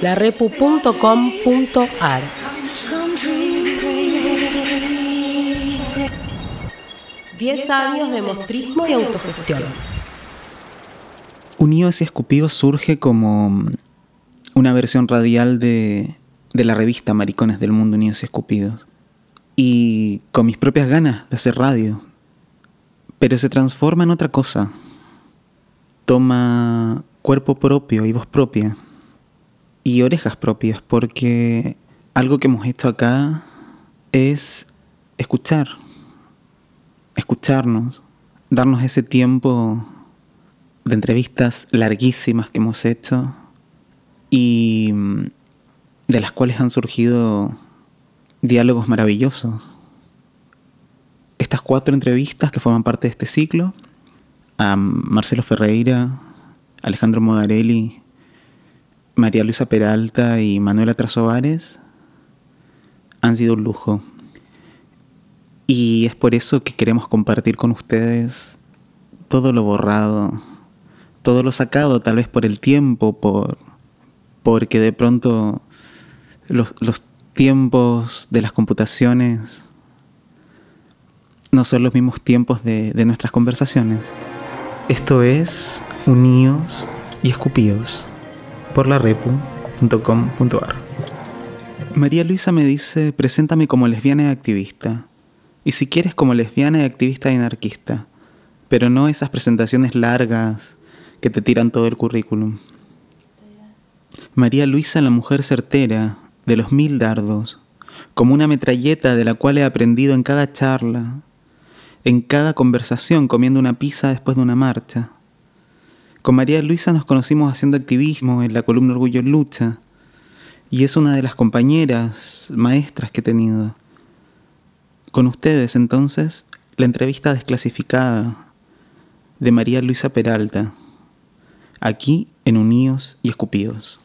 larepu.com.ar. Diez años de mostrismo y autogestión. Unidos y Escupidos surge como una versión radial de, de la revista Maricones del Mundo Unidos y Escupidos. Y con mis propias ganas de hacer radio. Pero se transforma en otra cosa. Toma cuerpo propio y voz propia. Y orejas propias, porque algo que hemos hecho acá es escuchar. Escucharnos. Darnos ese tiempo de entrevistas larguísimas que hemos hecho y de las cuales han surgido diálogos maravillosos. Estas cuatro entrevistas que forman parte de este ciclo, a Marcelo Ferreira, Alejandro Modarelli, María Luisa Peralta y Manuela Trasovares, han sido un lujo. Y es por eso que queremos compartir con ustedes todo lo borrado, todo lo sacado tal vez por el tiempo, por porque de pronto los, tiempos de las computaciones no son los mismos tiempos de, de nuestras conversaciones. Esto es Unidos y Escupidos por la repu.com.ar. María Luisa me dice, preséntame como lesbiana y activista. Y si quieres como lesbiana y activista y anarquista. Pero no esas presentaciones largas que te tiran todo el currículum. María Luisa la mujer certera, de los mil dardos, como una metralleta de la cual he aprendido en cada charla, en cada conversación comiendo una pizza después de una marcha. Con María Luisa nos conocimos haciendo activismo en la columna Orgullo en Lucha, y es una de las compañeras, maestras que he tenido. Con ustedes, entonces, la entrevista desclasificada de María Luisa Peralta, aquí en Unidos y Escupidos.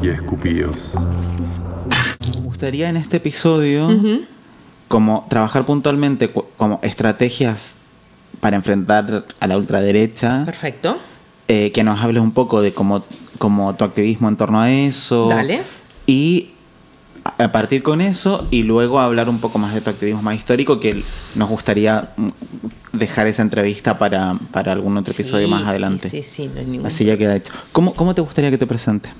Y escupidos. Me gustaría en este episodio como trabajar puntualmente como estrategias para enfrentar a la ultraderecha. Perfecto. eh, que nos hables un poco de cómo, cómo tu activismo en torno a eso. Dale. Y a partir con eso y luego hablar un poco más de tu activismo más histórico que nos gustaría mm, dejar esa entrevista para, para algún otro episodio Sí, más adelante. Sí, sí, no hay ningún Así ya queda hecho. ¿Cómo, ¿Cómo te gustaría que te presente?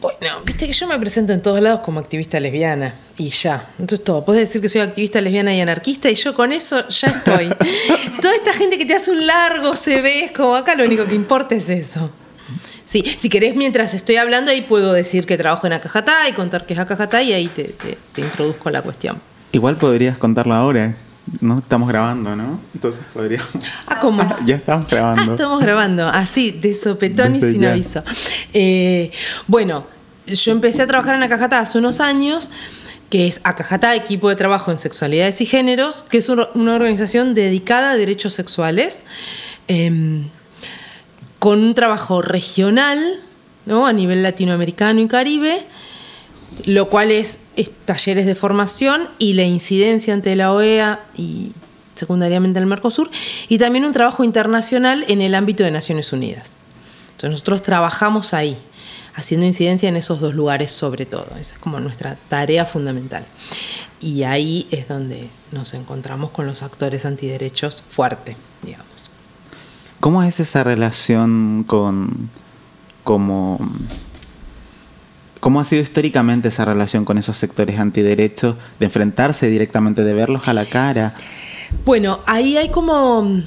Bueno, viste que yo me presento en todos lados como activista lesbiana y ya. Entonces todo. Puedes decir que soy activista lesbiana y anarquista y yo con eso ya estoy. Toda esta gente que te hace un largo se ve, es como acá lo único que importa es eso. Sí, si querés, mientras estoy hablando, ahí puedo decir que trabajo en Acajatá y contar que es Acajatá y ahí te, te, te introduzco la cuestión. Igual podrías contarlo ahora. ¿no? Estamos grabando, ¿no? Entonces podríamos. Ah, ¿cómo? ya estamos Ah, grabando. estamos grabando, así, de sopetón y sin ya. aviso. Eh, bueno, yo empecé a trabajar en Acajatá hace unos años, que es Acajatá, Equipo de Trabajo en Sexualidades y Géneros, que es una una organización dedicada a derechos sexuales, em, con un trabajo regional, ¿no? A nivel latinoamericano y caribe, lo cual es, es talleres de formación y la incidencia ante la OEA y secundariamente el Mercosur, y también un trabajo internacional en el ámbito de Naciones Unidas. Entonces nosotros trabajamos ahí, haciendo incidencia en esos dos lugares sobre todo. Esa es como nuestra tarea fundamental. Y ahí es donde nos encontramos con los actores antiderechos fuerte, digamos. ¿Cómo es esa relación con. como. ¿Cómo ha sido históricamente esa relación con esos sectores antiderechos? De enfrentarse directamente, de verlos a la cara. Bueno, ahí hay como mm,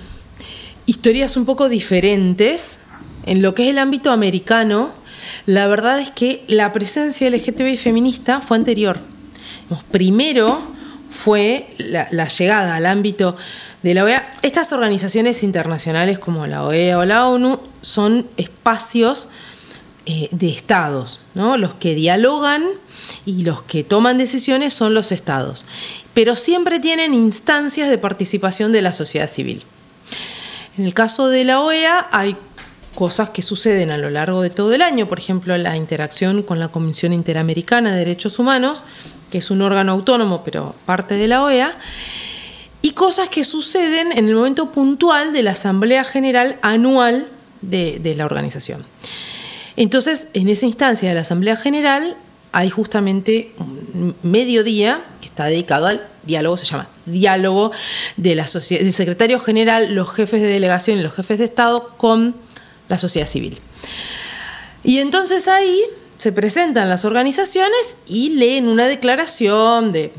historias un poco diferentes. En lo que es el ámbito americano, la verdad es que la presencia LGTBI feminista fue anterior. Primero fue la llegada al ámbito de la OEA. Estas organizaciones internacionales como la OEA o la ONU son espacios eh, de estados, ¿no? Los que dialogan y los que toman decisiones son los estados, pero siempre tienen instancias de participación de la sociedad civil. En el caso de la OEA hay cosas que suceden a lo largo de todo el año, por ejemplo, la interacción con la Comisión Interamericana de Derechos Humanos, que es un órgano autónomo, pero parte de la OEA, y cosas que suceden en el momento puntual de la Asamblea General Anual de, de la organización. Entonces, en esa instancia de la Asamblea General hay justamente un mediodía que está dedicado al diálogo, se llama diálogo de la del secretario general, los jefes de delegación y los jefes de Estado con la sociedad civil. Y entonces ahí se presentan las organizaciones y leen una declaración de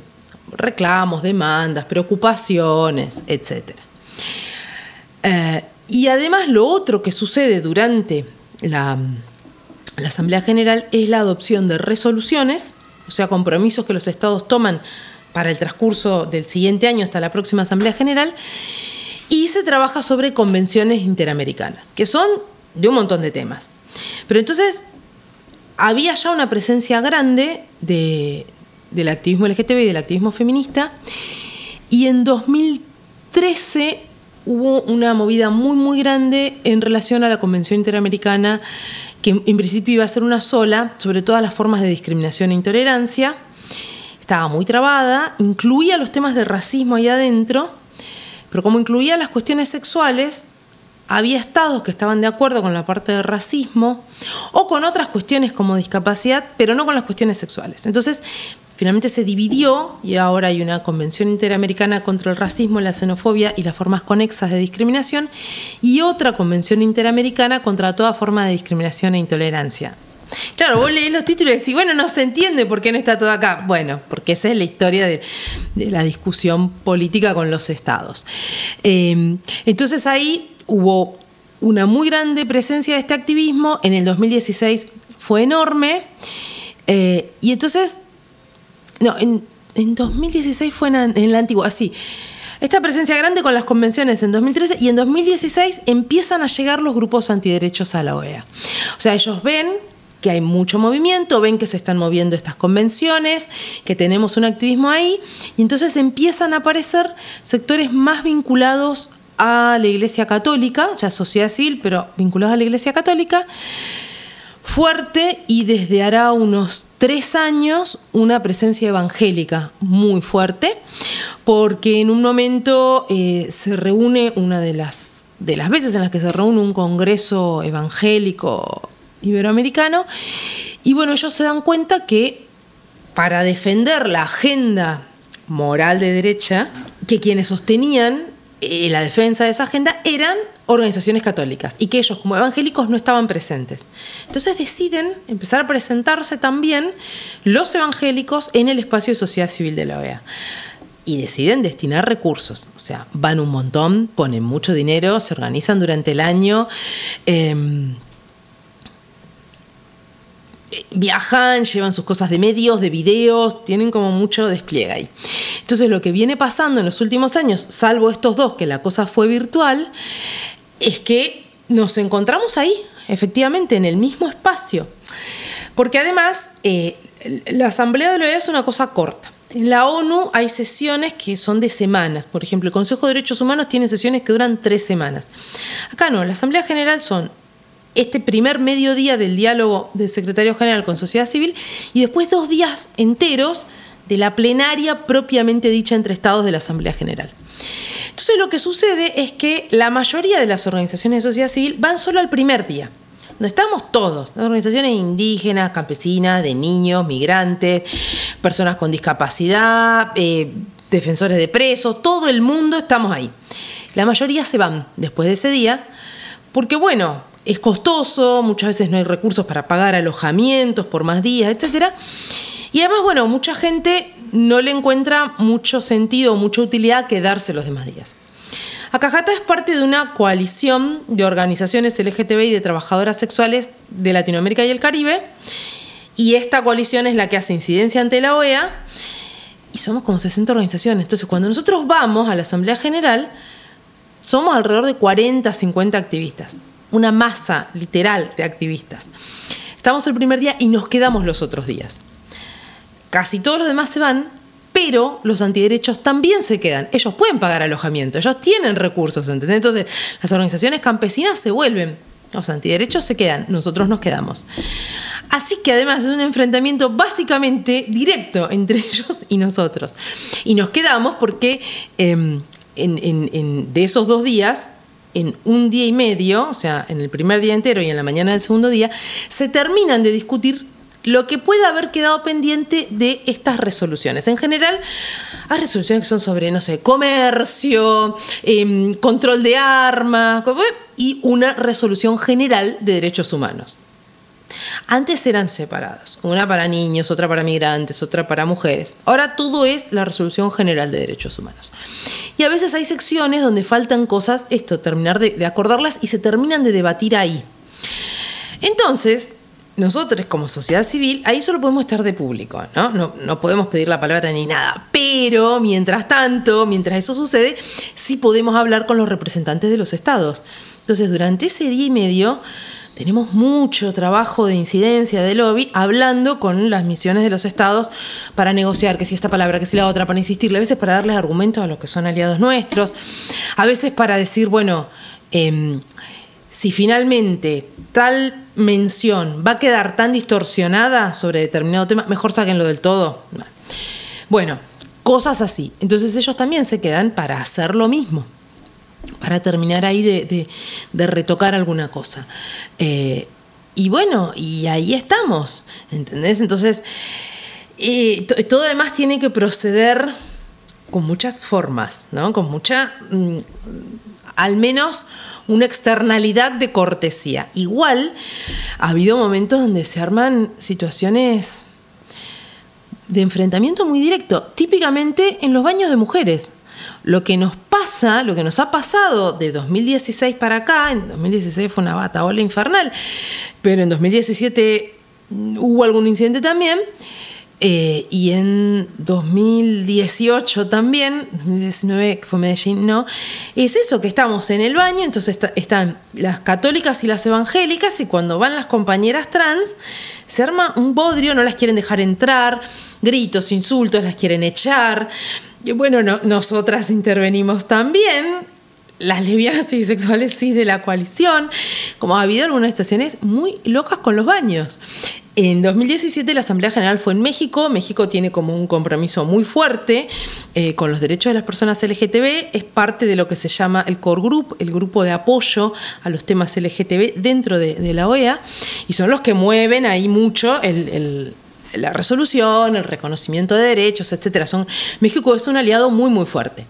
reclamos, demandas, preocupaciones, etc. Eh, y además lo otro que sucede durante la, la Asamblea General es la adopción de resoluciones, o sea, compromisos que los estados toman para el transcurso del siguiente año hasta la próxima Asamblea General, y se trabaja sobre convenciones interamericanas, que son de un montón de temas. Pero entonces había ya una presencia grande de, del activismo LGTB y del activismo feminista, y en 2013 hubo una movida muy, muy grande en relación a la Convención Interamericana, que en principio iba a ser una sola, sobre todas las formas de discriminación e intolerancia. Estaba muy trabada, incluía los temas de racismo ahí adentro, pero como incluía las cuestiones sexuales, había estados que estaban de acuerdo con la parte de racismo o con otras cuestiones como discapacidad, pero no con las cuestiones sexuales. Entonces, finalmente se dividió y ahora hay una Convención Interamericana contra el Racismo, la Xenofobia y las formas conexas de discriminación y otra Convención Interamericana contra toda forma de discriminación e intolerancia. Claro, vos lees los títulos y decís, bueno, no se entiende por qué no está todo acá. Bueno, porque esa es la historia de, la discusión política con los estados. Eh, entonces ahí hubo una muy grande presencia de este activismo. En el 2016 fue enorme. Eh, y entonces no, en, 2016 fue en, la antigua, así. Esta presencia grande con las convenciones en 2013 y en 2016 empiezan a llegar los grupos antiderechos a la OEA. O sea, ellos ven que hay mucho movimiento, ven que se están moviendo estas convenciones, que tenemos un activismo ahí, y entonces empiezan a aparecer sectores más vinculados a la Iglesia Católica, ya sociedad civil, pero vinculados a la Iglesia Católica, fuerte y desde hará unos tres años una presencia evangélica muy fuerte, porque en un momento eh, se reúne una de las, de las veces en las que se reúne un congreso evangélico iberoamericano, y bueno, ellos se dan cuenta que para defender la agenda moral de derecha, que quienes sostenían eh, la defensa de esa agenda eran organizaciones católicas y que ellos como evangélicos no estaban presentes. Entonces deciden empezar a presentarse también los evangélicos en el espacio de sociedad civil de la OEA. Y deciden destinar recursos, o sea, van un montón, ponen mucho dinero, se organizan durante el año. Em, viajan, llevan sus cosas de medios, de videos, tienen como mucho despliegue ahí. Entonces lo que viene pasando en los últimos años, salvo estos dos, que la cosa fue virtual, es que nos encontramos ahí, efectivamente, en el mismo espacio. Porque además, eh, la Asamblea de la OEA es una cosa corta. En la ONU hay sesiones que son de semanas. Por ejemplo, el Consejo de Derechos Humanos tiene sesiones que duran tres semanas. Acá no, la Asamblea General son este primer mediodía del diálogo del secretario general con sociedad civil y después dos días enteros de la plenaria propiamente dicha entre estados de la Asamblea General. Entonces lo que sucede es que la mayoría de las organizaciones de sociedad civil van solo al primer día, donde estamos todos, organizaciones indígenas, campesinas, de niños, migrantes, personas con discapacidad, eh, defensores de presos, todo el mundo estamos ahí. La mayoría se van después de ese día, porque bueno, es costoso, muchas veces no hay recursos para pagar alojamientos por más días, etc. Y además, bueno, mucha gente no le encuentra mucho sentido mucha utilidad quedarse los demás días. Acajata es parte de una coalición de organizaciones LGTB y de trabajadoras sexuales de Latinoamérica y el Caribe. Y esta coalición es la que hace incidencia ante la OEA. Y somos como 60 organizaciones. Entonces, cuando nosotros vamos a la Asamblea General, somos alrededor de 40, 50 activistas una masa literal de activistas. Estamos el primer día y nos quedamos los otros días. Casi todos los demás se van, pero los antiderechos también se quedan. Ellos pueden pagar alojamiento, ellos tienen recursos, ¿entendés? Entonces, las organizaciones campesinas se vuelven, los antiderechos se quedan, nosotros nos quedamos. Así que además es un enfrentamiento básicamente directo entre ellos y nosotros. Y nos quedamos porque em, de esos dos días, en un día y medio, o sea, en el primer día entero y en la mañana del segundo día, se terminan de discutir lo que pueda haber quedado pendiente de estas resoluciones. En general, hay resoluciones que son sobre, no sé, comercio, em, control de armas y una resolución general de derechos humanos. Antes eran separadas, una para niños, otra para migrantes, otra para mujeres. Ahora todo es la resolución general de derechos humanos. Y a veces hay secciones donde faltan cosas, esto, terminar de, acordarlas y se terminan de debatir ahí. Entonces, nosotros como sociedad civil, ahí solo podemos estar de público, ¿no? ¿no? ¿no? podemos pedir la palabra ni nada. Pero, mientras tanto, mientras eso sucede, sí podemos hablar con los representantes de los estados. Entonces, durante ese día y medio, tenemos mucho trabajo de incidencia, de lobby, hablando con las misiones de los estados para negociar que si esta palabra, que si la otra, para insistirle, a veces para darles argumentos a los que son aliados nuestros, a veces para decir, bueno, em, si finalmente tal mención va a quedar tan distorsionada sobre determinado tema, mejor sáquenlo del todo. Bueno, cosas así. Entonces ellos también se quedan para hacer lo mismo para terminar ahí de, retocar alguna cosa. Eh, y bueno, y ahí estamos, ¿entendés? Entonces, eh, todo además tiene que proceder con muchas formas, ¿no? Con mucha, mm, al menos una externalidad de cortesía. Igual, ha habido momentos donde se arman situaciones de enfrentamiento muy directo, típicamente en los baños de mujeres. Lo que nos pasa, lo que nos ha pasado de 2016 para acá, en 2016 fue una bataola infernal, pero en 2017 hubo algún incidente también, eh, y en 2018 también, 2019 que fue Medellín, no, es eso, que estamos en el baño, entonces están las católicas y las evangélicas, y cuando van las compañeras trans, se arma un bodrio, no las quieren dejar entrar, gritos, insultos, las quieren echar. Bueno, nosotras intervenimos también, las lesbianas y bisexuales sí de la coalición, como ha habido algunas estaciones muy locas con los baños. En 2017 la Asamblea General fue en México. México tiene como un compromiso muy fuerte eh, con los derechos de las personas LGTB. Es parte de lo que se llama el Core Group, el grupo de apoyo a los temas LGTB dentro de, la OEA. Y son los que mueven ahí mucho la resolución, el reconocimiento de derechos, etcétera. México es un aliado muy, muy fuerte.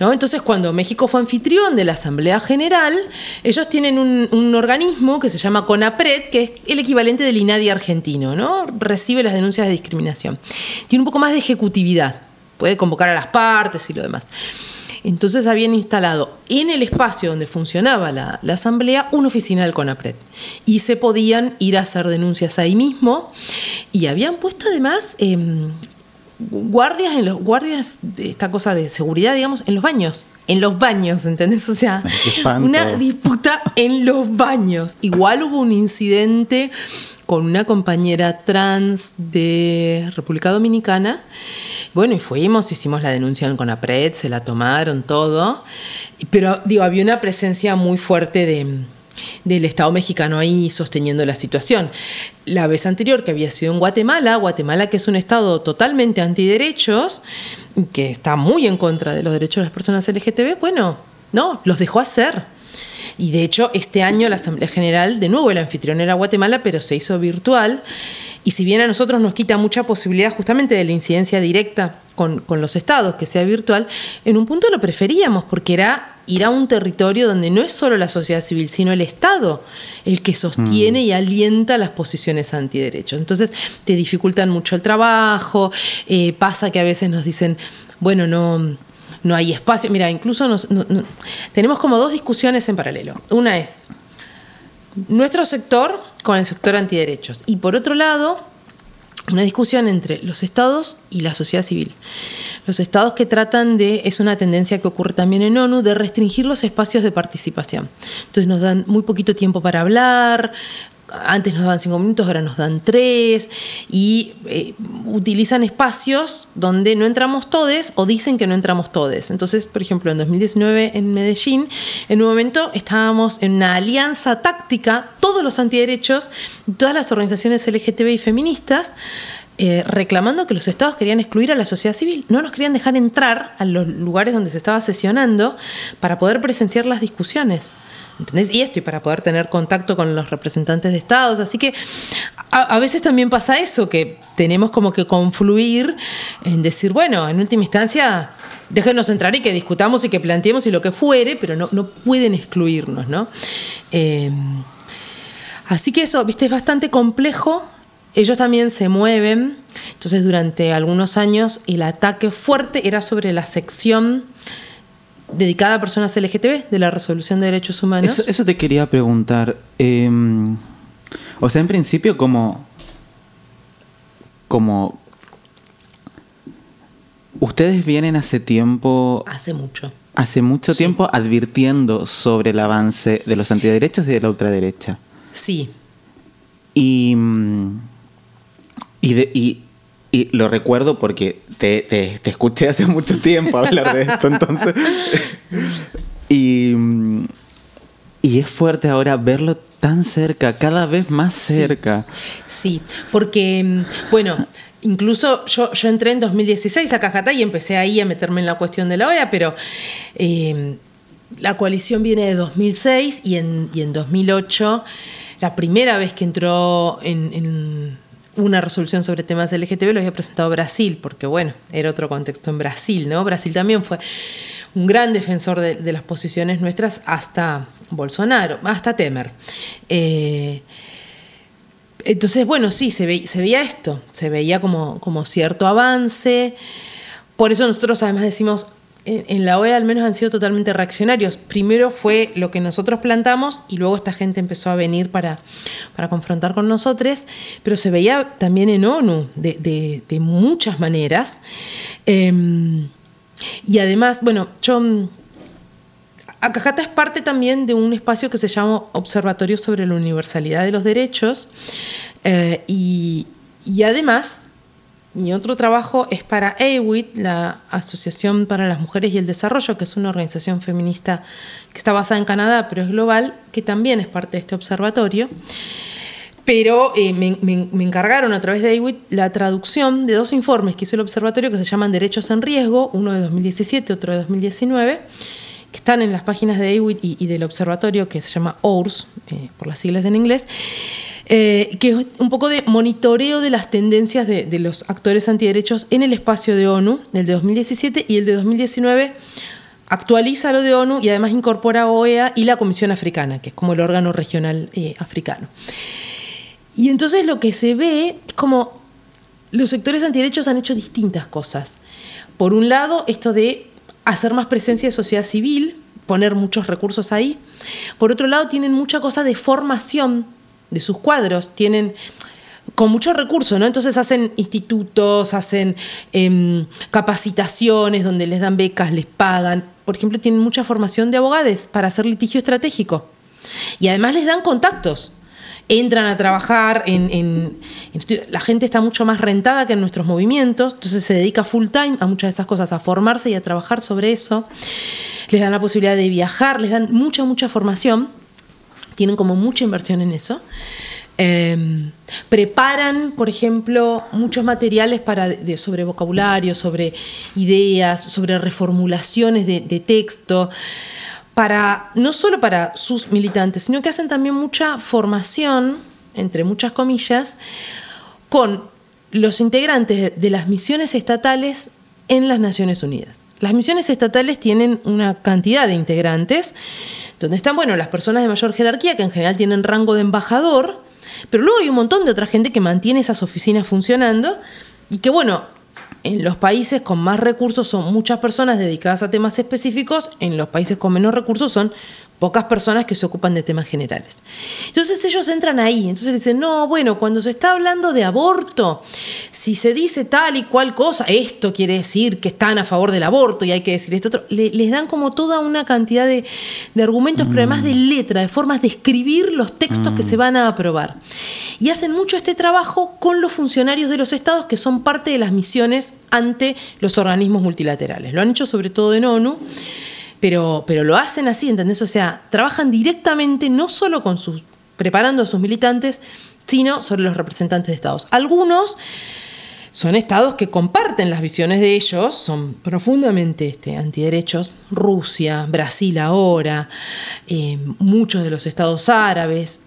¿No? Entonces, cuando México fue anfitrión de la Asamblea General, ellos tienen un, organismo que se llama CONAPRED, que es el equivalente del INADI argentino, ¿no? Recibe las denuncias de discriminación. Tiene un poco más de ejecutividad, puede convocar a las partes y lo demás. Entonces habían instalado en el espacio donde funcionaba la, asamblea una oficina del CONAPRED y se podían ir a hacer denuncias ahí mismo y habían puesto además em, guardias en los guardias de esta cosa de seguridad, digamos, en los baños. En los baños, ¿entendés? O sea, una disputa en los baños. Igual hubo un incidente con una compañera trans de República Dominicana bueno, y fuimos, hicimos la denuncia en Conapred, se la tomaron todo, pero digo, había una presencia muy fuerte del Estado mexicano ahí sosteniendo la situación. La vez anterior que había sido en Guatemala, Guatemala que es un Estado totalmente antiderechos, que está muy en contra de los derechos de las personas LGTB, bueno, no, los dejó hacer. Y de hecho, este año la Asamblea General, de nuevo el anfitrión era Guatemala, pero se hizo virtual. Y si bien a nosotros nos quita mucha posibilidad justamente de la incidencia directa con, los estados, que sea virtual, en un punto lo preferíamos porque era ir a un territorio donde no es solo la sociedad civil, sino el Estado el que sostiene mm. y alienta las posiciones antiderechos. Entonces te dificultan mucho el trabajo, eh, pasa que a veces nos dicen, bueno, no, no hay espacio. Mira, incluso tenemos como dos discusiones en paralelo. Una es nuestro sector con el sector antiderechos. Y por otro lado, una discusión entre los estados y la sociedad civil. Los estados que tratan de, es una tendencia que ocurre también en ONU, de restringir los espacios de participación. Entonces nos dan muy poquito tiempo para hablar, antes nos daban cinco minutos, ahora nos dan tres, y eh, utilizan espacios donde no entramos todos o dicen que no entramos todos. Entonces, por ejemplo, en 2019 en Medellín, en un momento estábamos en una alianza táctica, todos los antiderechos, todas las organizaciones LGTB y feministas, eh, reclamando que los estados querían excluir a la sociedad civil, no nos querían dejar entrar a los lugares donde se estaba sesionando para poder presenciar las discusiones. ¿Entendés? Y esto, y para poder tener contacto con los representantes de estados. Así que a, veces también pasa eso, que tenemos como que confluir en decir, bueno, en última instancia, déjenos entrar y que discutamos y que planteemos y lo que fuere, pero no, no pueden excluirnos, ¿no? Eh, así que eso, viste, es bastante complejo ellos también se mueven, entonces durante algunos años el ataque fuerte era sobre la sección dedicada a personas LGTB de la resolución de derechos humanos. Eso, eso te quería preguntar. Eh, o sea, en principio como... como Ustedes vienen hace tiempo... Hace mucho. Hace mucho sí. tiempo advirtiendo sobre el avance de los antiderechos y de la ultraderecha. Sí. Y... Y, de, y, y, lo recuerdo porque te, te, te, escuché hace mucho tiempo hablar de esto, entonces. y, y, es fuerte ahora verlo tan cerca, cada vez más cerca. Sí, sí porque, bueno. Incluso yo, yo entré en 2016 a Cajatá y empecé ahí a meterme en la cuestión de la OEA, pero eh, la coalición viene de 2006 y en, y en 2008, la primera vez que entró en, en una resolución sobre temas LGTB lo había presentado Brasil, porque bueno, era otro contexto en Brasil, ¿no? Brasil también fue un gran defensor de, las posiciones nuestras hasta Bolsonaro, hasta Temer. Eh, entonces, bueno, sí, se, se, veía esto, se veía como, como cierto avance. Por eso nosotros además decimos, en la OEA al menos han sido totalmente reaccionarios. Primero fue lo que nosotros plantamos y luego esta gente empezó a venir para, para confrontar con nosotros, pero se veía también en ONU de, de, muchas maneras. Eh, y además, bueno, yo... Acajata es parte también de un espacio que se llama Observatorio sobre la Universalidad de los Derechos eh, y, y además mi otro trabajo es para AWIT, la Asociación para las Mujeres y el Desarrollo, que es una organización feminista que está basada en Canadá, pero es global, que también es parte de este observatorio. Pero eh, me, encargaron a través de AWIT la traducción de dos informes que hizo el observatorio que se llaman Derechos en Riesgo, uno de 2017, otro de 2019, que están en las páginas de AWIT y, y del observatorio, que se llama OURS, eh, por las siglas en inglés. Eh, que es un poco de monitoreo de las tendencias de, los actores antiderechos en el espacio de ONU, el de 2017 y el de 2019 actualiza lo de ONU y además incorpora OEA y la Comisión Africana, que es como el órgano regional eh, africano. Y entonces lo que se ve es como los sectores antiderechos han hecho distintas cosas. Por un lado, esto de hacer más presencia de sociedad civil, poner muchos recursos ahí. Por otro lado, tienen mucha cosa de formación de sus cuadros, tienen con muchos recursos, ¿no? Entonces hacen institutos, hacen eh, capacitaciones donde les dan becas, les pagan. Por ejemplo, tienen mucha formación de abogados para hacer litigio estratégico. Y además les dan contactos. Entran a trabajar en, en, La gente está mucho más rentada que en nuestros movimientos, entonces se dedica full time a muchas de esas cosas, a formarse y a trabajar sobre eso. Les dan la posibilidad de viajar, les dan mucha, mucha formación tienen como mucha inversión en eso. Eh, preparan, por ejemplo, muchos materiales para, sobre vocabulario, sobre ideas, sobre reformulaciones de, de, texto, para, no solo para sus militantes, sino que hacen también mucha formación, entre muchas comillas, con los integrantes de las misiones estatales en las Naciones Unidas. Las misiones estatales tienen una cantidad de integrantes donde están, bueno, las personas de mayor jerarquía, que en general tienen rango de embajador, pero luego hay un montón de otra gente que mantiene esas oficinas funcionando y que, bueno, en los países con más recursos son muchas personas dedicadas a temas específicos, en los países con menos recursos son pocas personas que se ocupan de temas generales. Entonces ellos entran ahí, entonces dicen, no, bueno, cuando se está hablando de aborto, si se dice tal y cual cosa, esto quiere decir que están a favor del aborto y hay que decir esto otro, le- les dan como toda una cantidad de, de argumentos, pero además de letra, de formas de escribir los textos que se van a aprobar. Y hacen mucho este trabajo con los funcionarios de los estados que son parte de las misiones ante los organismos multilaterales. Lo han hecho sobre todo en ONU pero, pero lo hacen así, ¿entendés? O sea, trabajan directamente no solo con sus, preparando a sus militantes, sino sobre los representantes de estados. Algunos son estados que comparten las visiones de ellos, son profundamente este, antiderechos. Rusia, Brasil ahora, eh, muchos de los estados árabes.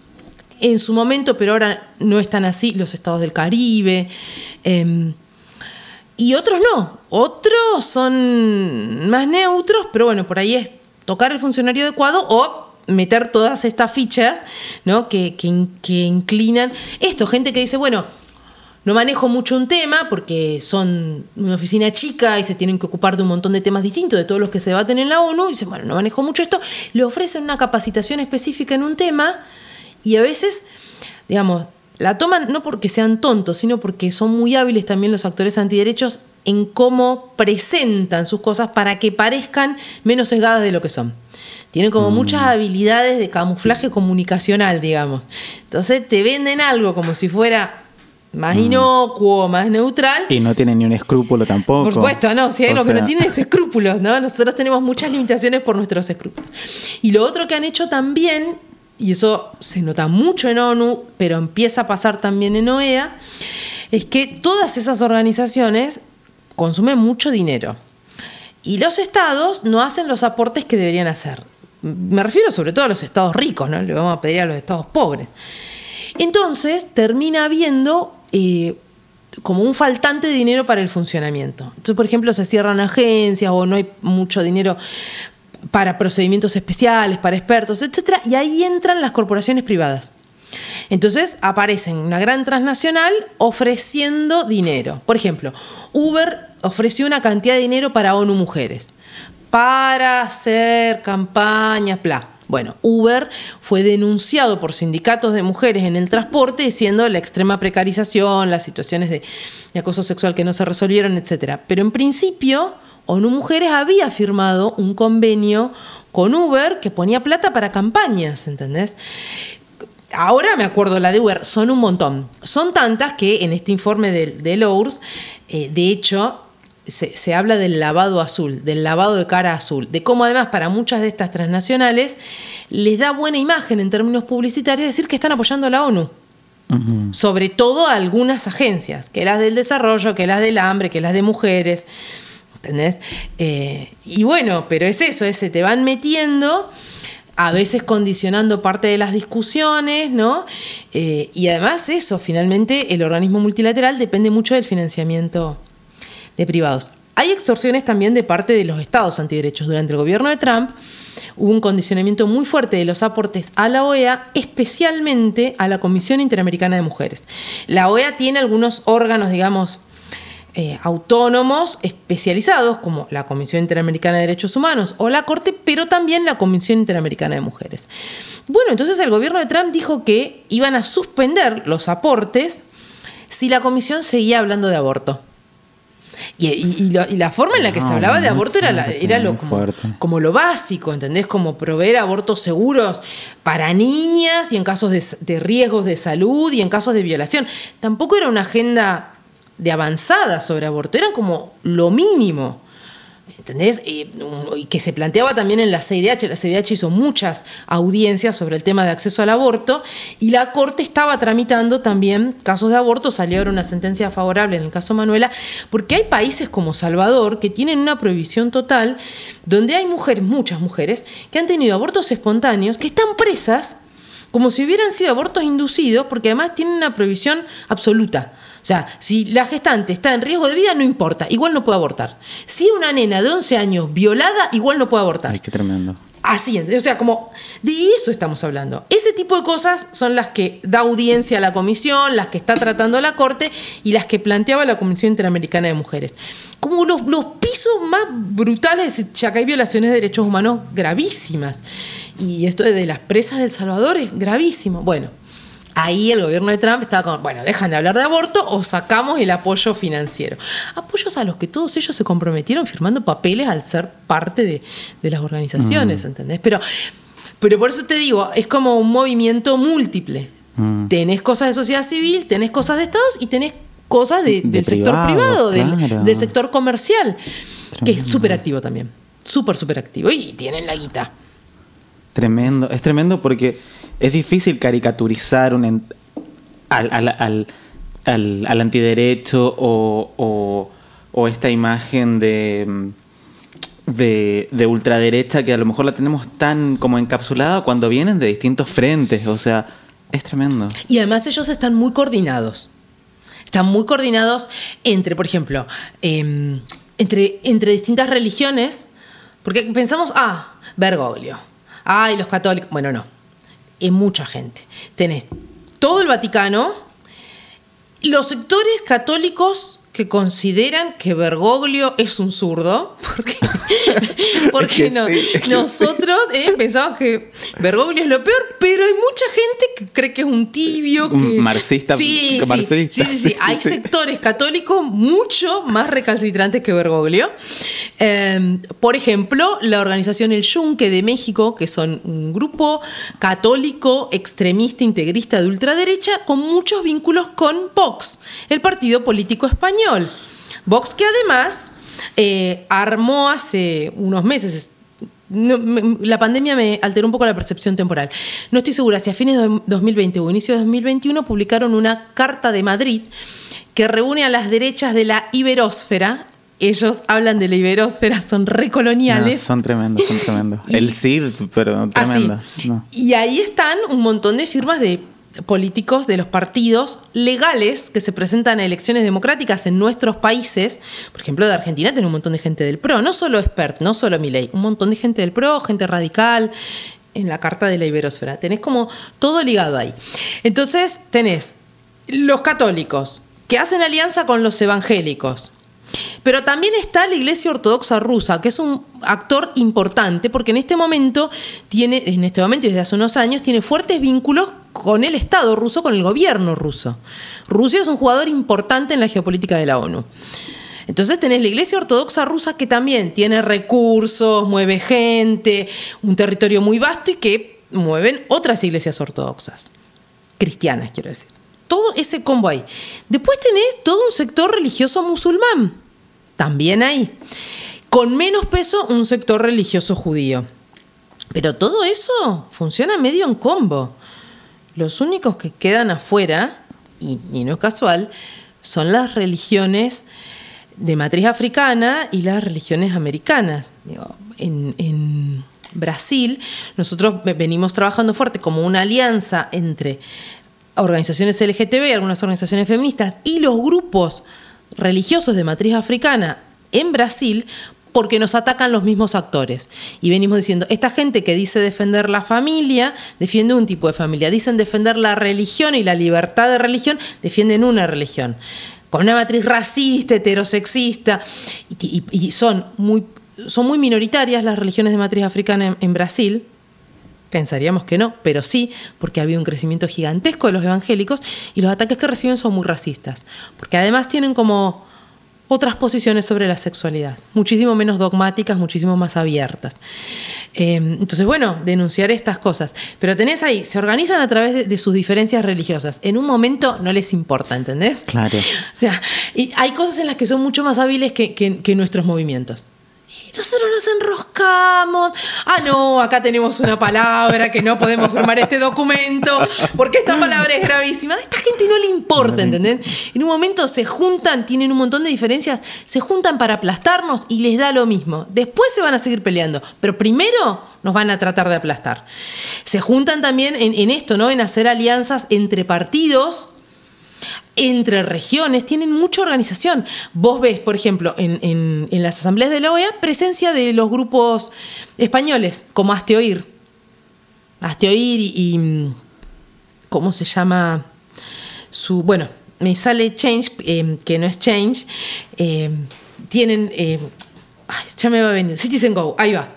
En su momento, pero ahora no están así, los estados del Caribe. em, y otros no. Otros son más neutros, pero bueno, por ahí es tocar el funcionario adecuado o meter todas estas fichas ¿no? que, que que inclinan. Esto, gente que dice, bueno, no manejo mucho un tema porque son una oficina chica y se tienen que ocupar de un montón de temas distintos de todos los que se debaten en la ONU. Y dicen, bueno, no manejo mucho esto. Le ofrecen una capacitación específica en un tema y a veces, digamos, la toman no porque sean tontos, sino porque son muy hábiles también los actores antiderechos en cómo presentan sus cosas para que parezcan menos sesgadas de lo que son. Tienen como muchas habilidades de camuflaje comunicacional, digamos. Entonces te venden algo como si fuera más inocuo, más neutral. Y no tiene ni un escrúpulo tampoco. Por supuesto, no, si hay O uno que no tiene es escrúpulos, ¿no? Nosotros tenemos muchas limitaciones por nuestros escrúpulos. Y lo otro que han hecho también, y eso se nota mucho en ONU, pero empieza a pasar también en OEA, es que todas esas organizaciones consumen mucho dinero. Y los estados no hacen los aportes que deberían hacer. Me refiero sobre todo a los estados ricos, ¿no? Le vamos a pedir a los estados pobres. Entonces termina habiendo eh, como un faltante de dinero para el funcionamiento. Entonces, por ejemplo, se cierran agencias o no hay mucho dinero para procedimientos especiales, para expertos, etc. Y ahí entran las corporaciones privadas. Entonces aparecen una gran transnacional ofreciendo dinero. Por ejemplo, Uber ofreció una cantidad de dinero para ONU Mujeres, para hacer campañas, bla. Bueno, Uber fue denunciado por sindicatos de mujeres en el transporte diciendo la extrema precarización, las situaciones de, de acoso sexual que no se resolvieron, etc. Pero en principio, ONU Mujeres había firmado un convenio con Uber que ponía plata para campañas, ¿entendés? Ahora me acuerdo la de Uber, son un montón. Son tantas que en este informe del de Lours, eh, de hecho, se, se habla del lavado azul, del lavado de cara azul, de cómo además para muchas de estas transnacionales les da buena imagen en términos publicitarios decir que están apoyando a la ONU. Sobre todo a algunas agencias, que las del desarrollo, que las del hambre, que las de mujeres. ¿Entendés? Eh, y bueno, pero es eso, es, se te van metiendo, a veces condicionando parte de las discusiones, ¿no? Eh, y además eso, finalmente el organismo multilateral depende mucho del financiamiento de privados. Hay extorsiones también de parte de los estados antiderechos. Durante el gobierno de Trump hubo un condicionamiento muy fuerte de los aportes a la OEA, especialmente a la Comisión Interamericana de Mujeres. La OEA tiene algunos órganos, digamos, eh, autónomos especializados, como la Comisión Interamericana de Derechos Humanos o la Corte, pero también la Comisión Interamericana de Mujeres. Bueno, entonces el gobierno de Trump dijo que iban a suspender los aportes si la comisión seguía hablando de aborto. Y, y- y lo- y la forma en la que se hablaba de aborto era, la- era lo, como lo básico, ¿entendés? Como proveer abortos seguros para niñas y en casos de, de riesgos de salud y en casos de violación. Tampoco era una agenda de avanzada sobre aborto, eran como lo mínimo. ¿Entendés? Y, que se planteaba también en la CIDH. La CIDH hizo muchas audiencias sobre el tema de acceso al aborto y la Corte estaba tramitando también casos de aborto. Salió ahora una sentencia favorable en el caso Manuela, porque hay países como Salvador que tienen una prohibición total, donde hay mujeres, muchas mujeres, que han tenido abortos espontáneos, que están presas como si hubieran sido abortos inducidos, porque además tienen una prohibición absoluta. O sea, si la gestante está en riesgo de vida, no importa, igual no puede abortar. Si una nena de 11 años violada, igual no puede abortar. Ay, qué tremendo. Así, o sea, como de eso estamos hablando. Ese tipo de cosas son las que da audiencia a la comisión, las que está tratando la Corte y las que planteaba la Comisión Interamericana de Mujeres. Como los, los pisos más brutales, ya que hay violaciones de derechos humanos gravísimas. Y esto de las presas del Salvador es gravísimo. Bueno, ahí el gobierno de Trump estaba como, bueno, dejan de hablar de aborto o sacamos el apoyo financiero. Apoyos a los que todos ellos se comprometieron firmando papeles al ser parte de, de las organizaciones, ¿entendés? Pero, pero por eso te digo, es como un movimiento múltiple. Mm. Tenés cosas de sociedad civil, tenés cosas de estados y tenés cosas de- De del sector privado, del, sector comercial, que es súper activo también. Súper, súper activo. Y tienen la guita. Tremendo, es tremendo porque es difícil caricaturizar un en- al, al, al, al- antiderecho o, o- o esta imagen de, de, de ultraderecha que a lo mejor la tenemos tan como encapsulada cuando vienen de distintos frentes. O sea, es tremendo. Y además ellos están muy coordinados. Están muy coordinados entre, por ejemplo, em, entre, entre distintas religiones. Porque pensamos, ah, Bergoglio. Ah, y los católicos. Bueno, no. Es mucha gente. Tenés todo el Vaticano, los sectores católicos que consideran que Bergoglio es un zurdo, porque, porque Es que no, sí, es que nosotros eh, pensamos que Bergoglio es lo peor, pero hay mucha gente que cree que es un tibio, que Un marxista- sí, sí, marxista, sí, sí, sí. hay sectores católicos mucho más recalcitrantes que Bergoglio. Eh, por ejemplo, la organización El Yunque de México, que son un grupo católico extremista integrista de ultraderecha con muchos vínculos con Vox, el partido político español. Vox que además eh, armó hace unos meses, no, me- la pandemia me alteró un poco la percepción temporal. No estoy segura si a fines de 2020 o inicio de 2021 publicaron una carta de Madrid que reúne a las derechas de la iberósfera. Ellos hablan de la iberósfera, son No, recoloniales. son tremendos, son tremendos. El CID, pero Así. tremendo. No. Y ahí están un montón de firmas de políticos de los partidos legales que se presentan a elecciones democráticas en nuestros países. Por ejemplo, de Argentina tiene un montón de gente del PRO, no solo expert, no solo Milei, un montón de gente del PRO, gente radical en la carta de la Iberosfera. Tenés como todo ligado ahí. Entonces, tenés los católicos que hacen alianza con los evangélicos. Pero también está la Iglesia Ortodoxa Rusa, que es un actor importante porque en este momento tiene, en este momento y desde hace unos años, tiene fuertes vínculos con el Estado ruso, con el gobierno ruso. Rusia es un jugador importante en la geopolítica de la ONU. Entonces tenés la Iglesia Ortodoxa rusa que también tiene recursos, mueve gente, un territorio muy vasto y que mueven otras iglesias ortodoxas, cristianas quiero decir. Todo ese combo ahí. Después tenés todo un sector religioso musulmán, también ahí. Con menos peso un sector religioso judío. Pero todo eso funciona medio en combo. Los únicos que quedan afuera, y, no es casual, son las religiones de matriz africana y las religiones americanas. En, en Brasil, nosotros ve- venimos trabajando fuerte como una alianza entre organizaciones LGTB, algunas organizaciones feministas y los grupos religiosos de matriz africana en Brasil porque nos atacan los mismos actores. Y venimos diciendo, esta gente que dice defender la familia, defiende un tipo de familia. Dicen defender la religión y la libertad de religión, defienden una religión. Con una matriz racista, heterosexista. Y, son, muy, son muy minoritarias las religiones de matriz africana en- en Brasil. Pensaríamos que no, pero sí, porque había un crecimiento gigantesco de los evangélicos y los ataques que reciben son muy racistas. Porque además tienen como otras posiciones sobre la sexualidad, muchísimo menos dogmáticas, muchísimo más abiertas. Eh, entonces, bueno, denunciar estas cosas. Pero tenés ahí, se organizan a través de, de sus diferencias religiosas. En un momento no les importa, ¿entendés? Claro. O sea, y hay cosas en las que son mucho más hábiles que, que- que nuestros movimientos. Nosotros nos enroscamos. Ah, no, acá tenemos una palabra que no podemos firmar este documento porque esta palabra es gravísima. A esta gente no le importa, ¿entendés? En un momento se juntan, tienen un montón de diferencias, se juntan para aplastarnos y les da lo mismo. Después se van a seguir peleando, pero primero nos van a tratar de aplastar. Se juntan también en, en esto, ¿no? En hacer alianzas entre partidos entre regiones, tienen mucha organización. Vos ves, por ejemplo, en, las asambleas de la OEA, presencia de los grupos españoles, como Hazte Oír. Hazte Oír y, ¿Cómo se llama? Su. Bueno, me sale Change, eh, que no es Change. eh, tienen. ay, ya me va a venir. Citizen Go, ahí va.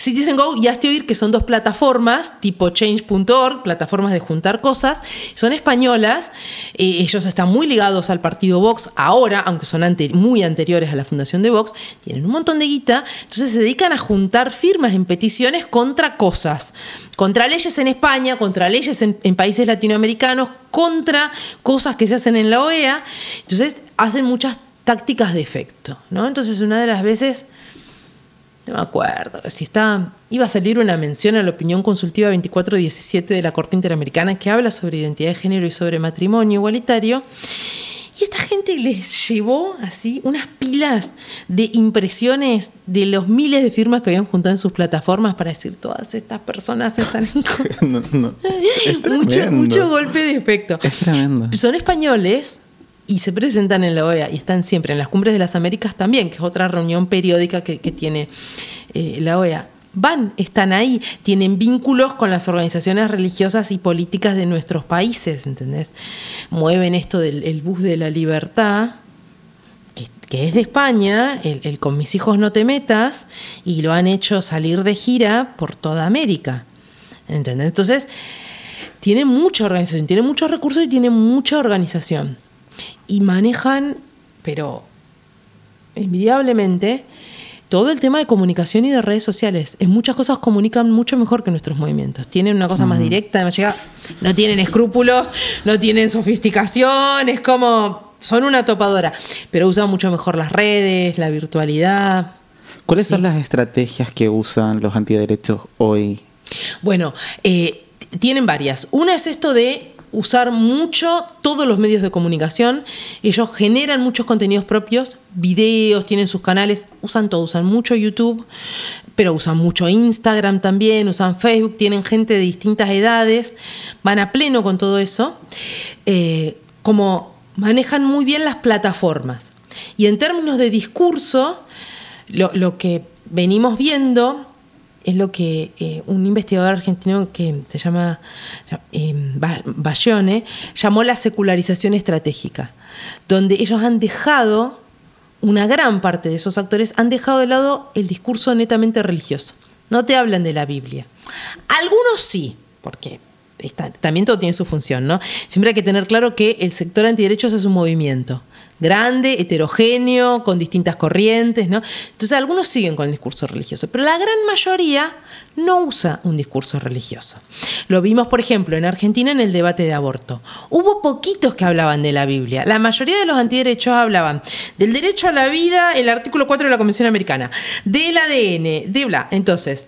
Citizen Go y Oír, que son dos plataformas tipo change.org, plataformas de juntar cosas, son españolas, eh, ellos están muy ligados al partido Vox ahora, aunque son muy anteriores a la fundación de Vox, tienen un montón de guita, entonces se dedican a juntar firmas en peticiones contra cosas, contra leyes en España, contra leyes en, en países latinoamericanos, contra cosas que se hacen en la OEA, entonces hacen muchas tácticas de efecto, ¿no? Entonces una de las veces no me acuerdo. Si está. Iba a salir una mención a la opinión consultiva 2417 de la Corte Interamericana que habla sobre identidad de género y sobre matrimonio igualitario. Y esta gente les llevó así unas pilas de impresiones de los miles de firmas que habían juntado en sus plataformas para decir todas estas personas están en contra". No, no. Es mucho, mucho golpe de efecto. Es tremendo. Son españoles y se presentan en la OEA y están siempre en las cumbres de las Américas también, que es otra reunión periódica que, tiene eh, la OEA. Van, están ahí, tienen vínculos con las organizaciones religiosas y políticas de nuestros países, ¿entendés? Mueven esto del el bus de la libertad, que, es de España, el, con mis hijos no te metas, y lo han hecho salir de gira por toda América. ¿Entendés? Entonces, tienen mucha organización, tienen muchos recursos y tienen mucha organización. Y manejan, pero envidiablemente, todo el tema de comunicación y de redes sociales. En muchas cosas comunican mucho mejor que nuestros movimientos. Tienen una cosa más directa, más llega, no tienen escrúpulos, no tienen sofisticación, es como, son una topadora, pero usan mucho mejor las redes, la virtualidad. ¿Cuáles Sí. son las estrategias que usan los antiderechos hoy? Bueno, eh, tienen varias. Una es esto de usar mucho todos los medios de comunicación. Ellos generan muchos contenidos propios, videos, tienen sus canales, usan todo, usan mucho YouTube, pero usan mucho Instagram también, usan Facebook, tienen gente de distintas edades, van a pleno con todo eso. Eh, como manejan muy bien las plataformas. Y en términos de discurso, lo, lo que venimos viendo es lo que eh, un investigador argentino que se llama eh, Ba- Bayone llamó la secularización estratégica, donde ellos han dejado, una gran parte de esos actores han dejado de lado el discurso netamente religioso. No te hablan de la Biblia. Algunos sí, porque está- también todo tiene su función, ¿no? Siempre hay que tener claro que el sector antiderechos es un movimiento grande, heterogéneo, con distintas corrientes, ¿no? Entonces algunos siguen con el discurso religioso, pero la gran mayoría no usa un discurso religioso. Lo vimos, por ejemplo, en Argentina en el debate de aborto. Hubo poquitos que hablaban de la Biblia. La mayoría de los antiderechos hablaban del derecho a la vida, el artículo 4 de la Convención Americana, del ADN, de bla. Entonces,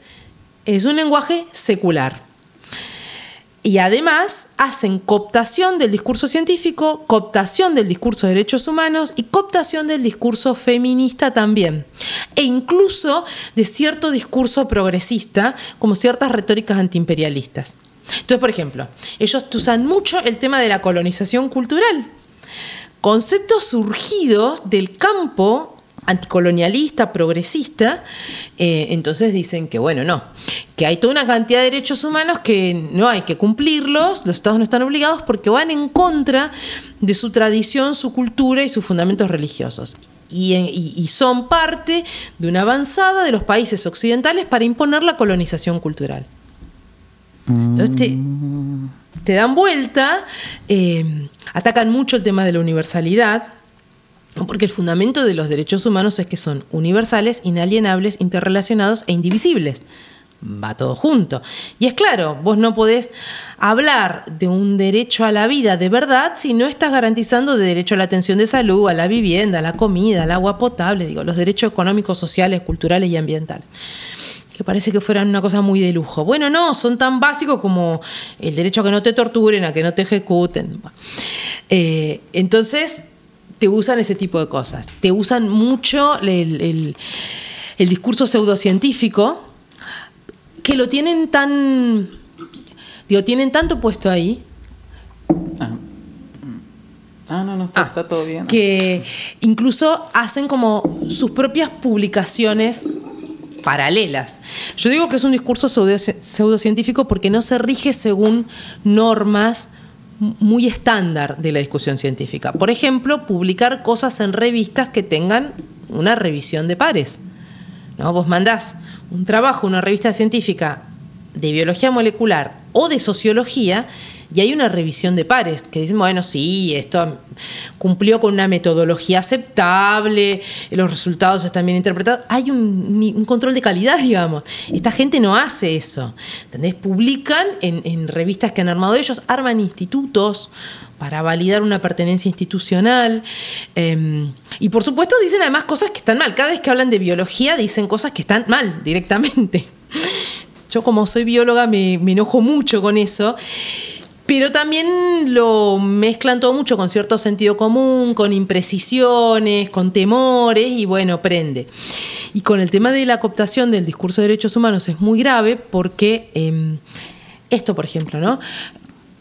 es un lenguaje secular. Y además hacen cooptación del discurso científico, cooptación del discurso de derechos humanos y cooptación del discurso feminista también. E incluso de cierto discurso progresista, como ciertas retóricas antiimperialistas. Entonces, por ejemplo, ellos usan mucho el tema de la colonización cultural. Conceptos surgidos del campo anticolonialista, progresista, eh, entonces dicen que, bueno, no, que hay toda una cantidad de derechos humanos que no hay que cumplirlos, los estados no están obligados porque van en contra de su tradición, su cultura y sus fundamentos religiosos. Y, y- y son parte de una avanzada de los países occidentales para imponer la colonización cultural. Entonces te, te dan vuelta, eh, atacan mucho el tema de la universalidad, porque el fundamento de los derechos humanos es que son universales, inalienables, interrelacionados e indivisibles. Va todo junto. Y es claro, vos no podés hablar de un derecho a la vida de verdad si no estás garantizando de derecho a la atención de salud, a la vivienda, a la comida, al agua potable, digo, los derechos económicos, sociales, culturales y ambientales que parece que fueran una cosa muy de lujo. Bueno, no, son tan básicos como el derecho a que no te torturen, a que no te ejecuten. Eh, entonces, te usan ese tipo de cosas. Te usan mucho el, el- el discurso pseudocientífico, que lo tienen tan. Digo, tienen tanto puesto ahí Ah, no, no, está, Ah, está todo bien. Que incluso hacen como sus propias publicaciones paralelas. Yo digo que es un discurso pseudo- pseudocientífico porque no se rige según normas muy estándar de la discusión científica. Por ejemplo, publicar cosas en revistas que tengan una revisión de pares. ¿no? Vos mandás un trabajo, una revista científica de biología molecular o de sociología, y hay una revisión de pares que dicen, bueno, sí, esto cumplió con una metodología aceptable, los resultados están bien interpretados. Hay un, control de calidad, digamos. Esta gente no hace eso. ¿Entendés? Publican en, revistas que han armado ellos, arman institutos para validar una pertenencia institucional. eh, y por supuesto dicen además cosas que están mal. Cada vez que hablan de biología dicen cosas que están mal directamente. Yo como soy bióloga me enojo mucho con eso. Pero también lo mezclan todo mucho con cierto sentido común, con imprecisiones, con temores y bueno, prende. Y con el tema de la cooptación del discurso de derechos humanos es muy grave porque eh, esto, por ejemplo, ¿no?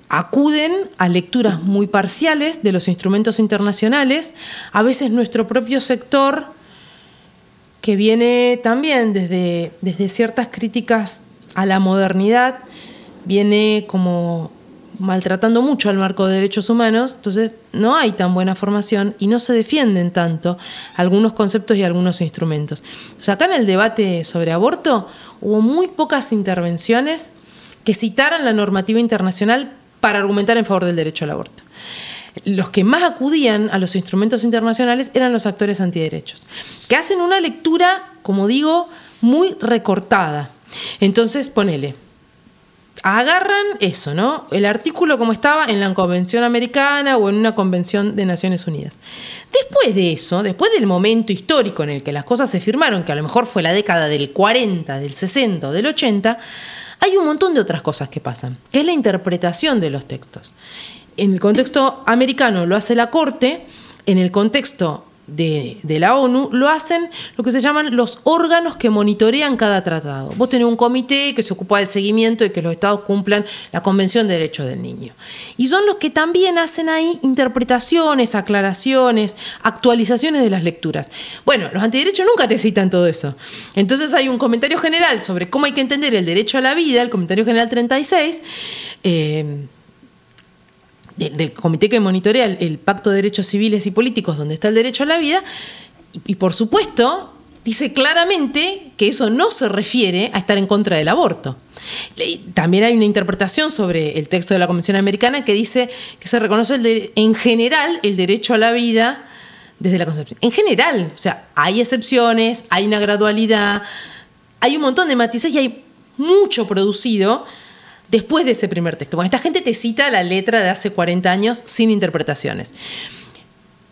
acuden a lecturas muy parciales de los instrumentos internacionales, a veces nuestro propio sector, que viene también desde, desde ciertas críticas a la modernidad, viene como maltratando mucho al marco de derechos humanos, entonces no hay tan buena formación y no se defienden tanto algunos conceptos y algunos instrumentos. Acá en el debate sobre aborto hubo muy pocas intervenciones que citaran la normativa internacional para argumentar en favor del derecho al aborto. Los que más acudían a los instrumentos internacionales eran los actores antiderechos, que hacen una lectura, como digo, muy recortada. Entonces, ponele, agarran eso, ¿no? El artículo como estaba en la Convención Americana o en una convención de Naciones Unidas. Después de eso, después del momento histórico en el que las cosas se firmaron, que a lo mejor fue la década del 40, del 60 o del 80, hay un montón de otras cosas que pasan, que es la interpretación de los textos. En el contexto americano lo hace la Corte, en el contexto de, la ONU lo hacen lo que se llaman los órganos que monitorean cada tratado. Vos tenés un comité que se ocupa del seguimiento de que los estados cumplan la Convención de Derechos del Niño. Y son los que también hacen ahí interpretaciones, aclaraciones, actualizaciones de las lecturas. Bueno, los antiderechos nunca te citan todo eso. Entonces hay un comentario general sobre cómo hay que entender el derecho a la vida, el comentario general 36. Eh, del comité que monitorea el, Pacto de Derechos Civiles y Políticos, donde está el derecho a la vida, y, por supuesto dice claramente que eso no se refiere a estar en contra del aborto. También hay una interpretación sobre el texto de la Convención Americana que dice que se reconoce en general el derecho a la vida desde la concepción. En general, o sea, hay excepciones, hay una gradualidad, hay un montón de matices y hay mucho producido después de ese primer texto. Bueno, esta gente te cita la letra de hace 40 años sin interpretaciones.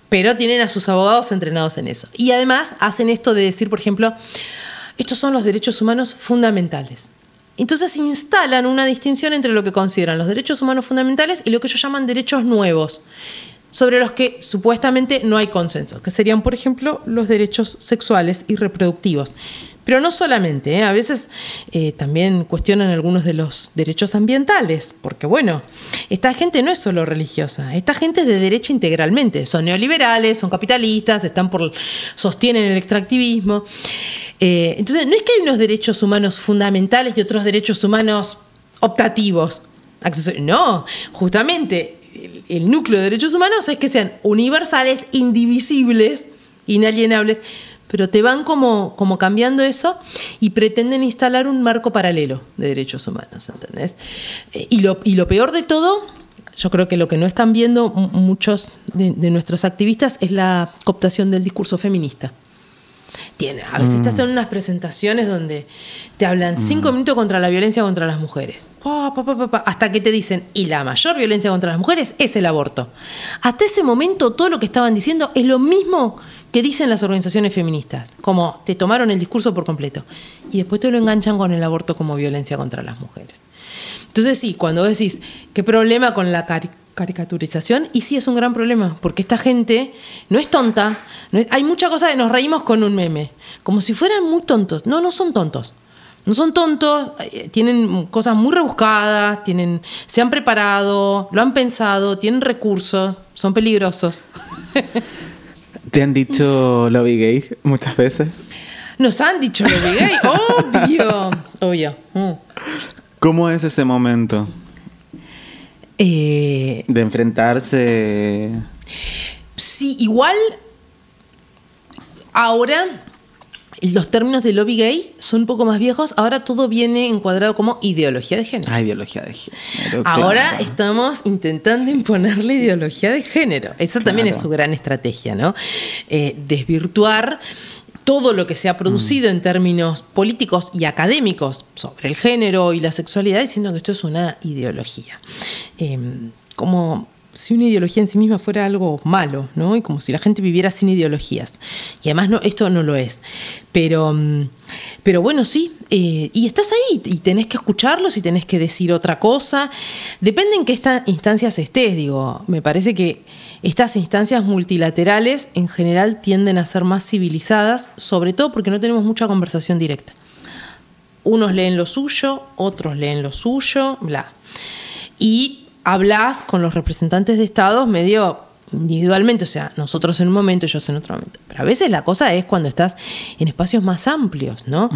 Pero tienen a sus abogados entrenados en eso. Y además hacen esto de decir, por ejemplo, estos son los derechos humanos fundamentales. Entonces instalan una distinción entre lo que consideran los derechos humanos fundamentales y lo que ellos llaman derechos nuevos, sobre los que supuestamente no hay consenso, que serían, por ejemplo, los derechos sexuales y reproductivos. Pero no solamente, ¿eh? a veces eh, también cuestionan algunos de los derechos ambientales, porque bueno, esta gente no es solo religiosa, esta gente es de derecha integralmente, son neoliberales, son capitalistas, están por, sostienen el extractivismo. Eh, entonces, no es que hay unos derechos humanos fundamentales y otros derechos humanos optativos. No, justamente el, núcleo de derechos humanos es que sean universales, indivisibles, inalienables pero te van como, como cambiando eso y pretenden instalar un marco paralelo de derechos humanos, ¿entendés? Y lo, y lo peor de todo, yo creo que lo que no están viendo muchos de, de nuestros activistas es la cooptación del discurso feminista. Tiene, a veces mm. te hacen unas presentaciones donde te hablan mm. cinco minutos contra la violencia contra las mujeres. Pa, pa, pa, hasta que te dicen, y la mayor violencia contra las mujeres es el aborto. Hasta ese momento todo lo que estaban diciendo es lo mismo que dicen las organizaciones feministas, como te tomaron el discurso por completo, y después te lo enganchan con el aborto como violencia contra las mujeres. Entonces sí, cuando decís, ¿qué problema con la caricaturización? Y sí es un gran problema, porque esta gente no es tonta, no es, hay mucha cosa que nos reímos con un meme, como si fueran muy tontos. No, no son tontos. No son tontos, tienen cosas muy rebuscadas, tienen, se han preparado, lo han pensado, tienen recursos, son peligrosos. ¿Te han dicho lobby gay muchas veces? Nos han dicho lobby gay, obvio, obvio. Mm. ¿Cómo es ese momento? Eh, de enfrentarse. Sí, igual ahora los términos de lobby gay son un poco más viejos, ahora todo viene encuadrado como ideología de género. Ah, ideología de género. Ahora claro. estamos intentando imponerle ideología de género. Esa también Claro. es su gran estrategia, ¿no? Eh, desvirtuar todo lo que se ha producido en términos políticos y académicos sobre el género y la sexualidad, diciendo que esto es una ideología. Eh, como si una ideología en sí misma fuera algo malo, ¿no? Y como si la gente viviera sin ideologías. Y además no, esto no lo es. Pero, mm, pero bueno, sí. eh, y estás ahí y tenés que escucharlos y tenés que decir otra cosa. Depende en qué esta- instancias estés, digo. Me parece que estas instancias multilaterales en general tienden a ser más civilizadas, sobre todo porque no tenemos mucha conversación directa. Unos leen lo suyo, otros leen lo suyo, bla. Y hablas con los representantes de estados medio individualmente, o sea, nosotros en un momento, ellos en otro momento. Pero a veces la cosa es cuando estás en espacios más amplios, ¿no?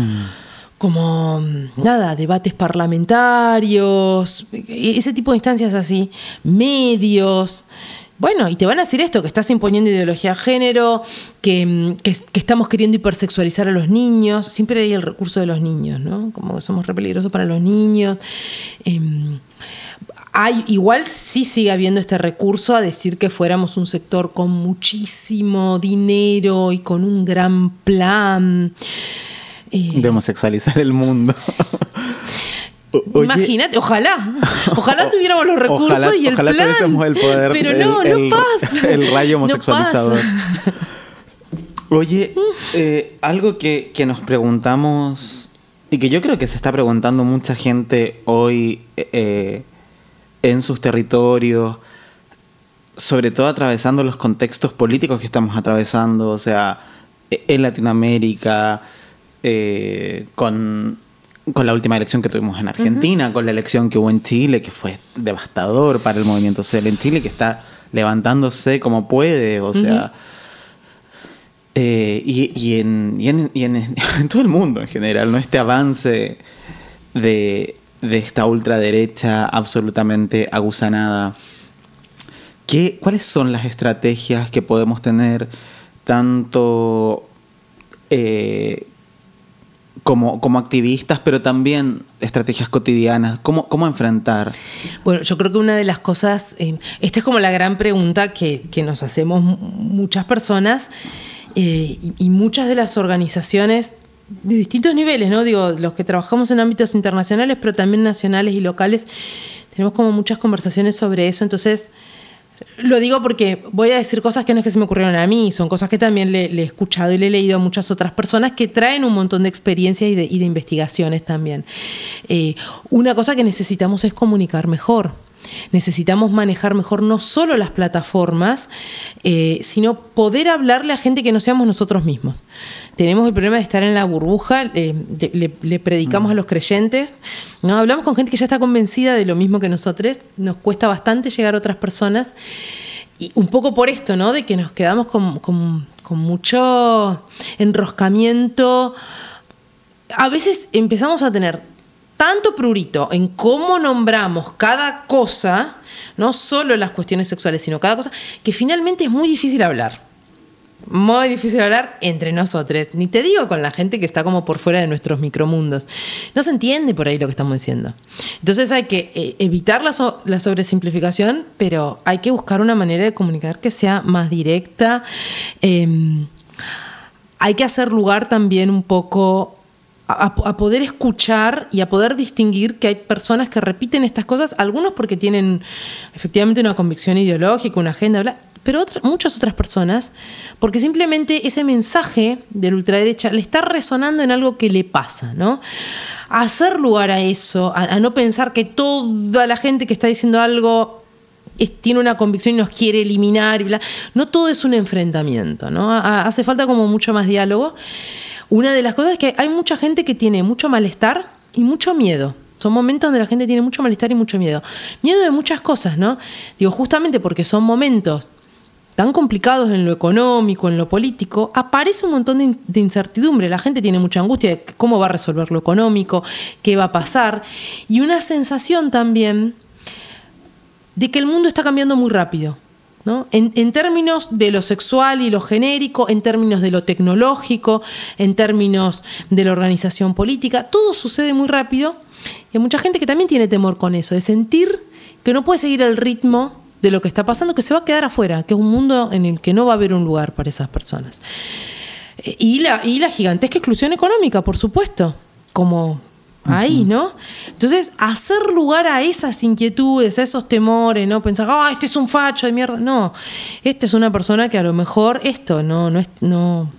Como, nada, debates parlamentarios, e- ese tipo de instancias así, medios. Bueno, y te van a decir esto, que estás imponiendo ideología de género, que, mm, que- que estamos queriendo hipersexualizar a los niños. Siempre hay el recurso de los niños, ¿no? Como que somos re peligrosos para los niños. Hay, igual sí sigue habiendo este recurso a decir que fuéramos un sector con muchísimo dinero y con un gran plan. Eh, De homosexualizar el mundo. O- oye, Imagínate, ojalá, ojalá tuviéramos los recursos ojalá- y el ojalá plan. tuviésemos el poder pero no, el- no pasa. el rayo homosexualizador. Oye, eh, algo que, que nos preguntamos y que yo creo que se está preguntando mucha gente hoy eh, en sus territorios, sobre todo atravesando los contextos políticos que estamos atravesando, o sea, e- en Latinoamérica, eh, con, con la última elección que tuvimos en Argentina, con la elección que hubo en Chile, que fue devastador para el movimiento social en Chile, que está levantándose como puede, o sea... Eh, y, y en, y en- y en- en todo el mundo en general, ¿no? Este avance de, de esta ultraderecha absolutamente aguzanada. ¿Qué, ¿Cuáles son las estrategias que podemos tener tanto eh, como, como activistas, pero también estrategias cotidianas? ¿Cómo, cómo enfrentar? Bueno, yo creo que una de las cosas, eh, esta es como la gran pregunta que, que nos hacemos mu- muchas personas eh, y muchas de las organizaciones de distintos niveles, ¿no? Digo, los que trabajamos en ámbitos internacionales, pero también nacionales y locales, tenemos como muchas conversaciones sobre eso, entonces... Lo digo porque voy a decir cosas que no es que se me ocurrieron a mí, son cosas que también le, he escuchado y le he leído a muchas otras personas que traen un montón de experiencia y de, y de investigaciones también. Eh, una cosa que necesitamos es comunicar mejor. Necesitamos manejar mejor no solo las plataformas, eh, sino poder hablarle a gente que no seamos nosotros mismos. Tenemos el problema de estar en la burbuja, eh, le, le- le predicamos a los creyentes, ¿no? hablamos con gente que ya está convencida de lo mismo que nosotros, nos cuesta bastante llegar a otras personas. Y un poco por esto, ¿no? De que nos quedamos con, con- con mucho enroscamiento. A veces empezamos a tener tanto prurito en cómo nombramos cada cosa, no solo las cuestiones sexuales, sino cada cosa, que finalmente es muy difícil hablar. Muy difícil hablar entre nosotros. Ni te digo con la gente que está como por fuera de nuestros micromundos. No se entiende por ahí lo que estamos diciendo. Entonces hay que eh, evitar la, so- la sobresimplificación, pero hay que buscar una manera de comunicar que sea más directa. Em, hay que hacer lugar también un poco a, poder escuchar y a poder distinguir que hay personas que repiten estas cosas, algunos porque tienen efectivamente una convicción ideológica, una agenda, bla, pero otra- muchas otras personas porque simplemente ese mensaje de la ultraderecha le está resonando en algo que le pasa, ¿no? Hacer lugar a eso, a, no pensar que toda la gente que está diciendo algo tiene una convicción y nos quiere eliminar y bla. No todo es un enfrentamiento, ¿no? Ha- hace falta como mucho más diálogo. Una de las cosas es que hay mucha gente que tiene mucho malestar y mucho miedo. Son momentos donde la gente tiene mucho malestar y mucho miedo. Miedo de muchas cosas, ¿no? Digo, justamente porque son momentos tan complicados en lo económico, en lo político, aparece un montón de, in- de incertidumbre. La gente tiene mucha angustia de cómo va a resolver lo económico, qué va a pasar. Y una sensación también de que el mundo está cambiando muy rápido. En, en términos de lo sexual y lo genérico, en términos de lo tecnológico, en términos de la organización política, todo sucede muy rápido y hay mucha gente que también tiene temor con eso, de sentir que no puede seguir el ritmo de lo que está pasando, que se va a quedar afuera, que es un mundo en el que no va a haber un lugar para esas personas. Eh, Y la, y la gigantesca exclusión económica, por supuesto, como ahí, ¿no? Entonces, hacer lugar a esas inquietudes, a esos temores, ¿no? Pensar, ah, este es un facho de mierda. No, esta es una persona que a lo mejor esto no, no es, no,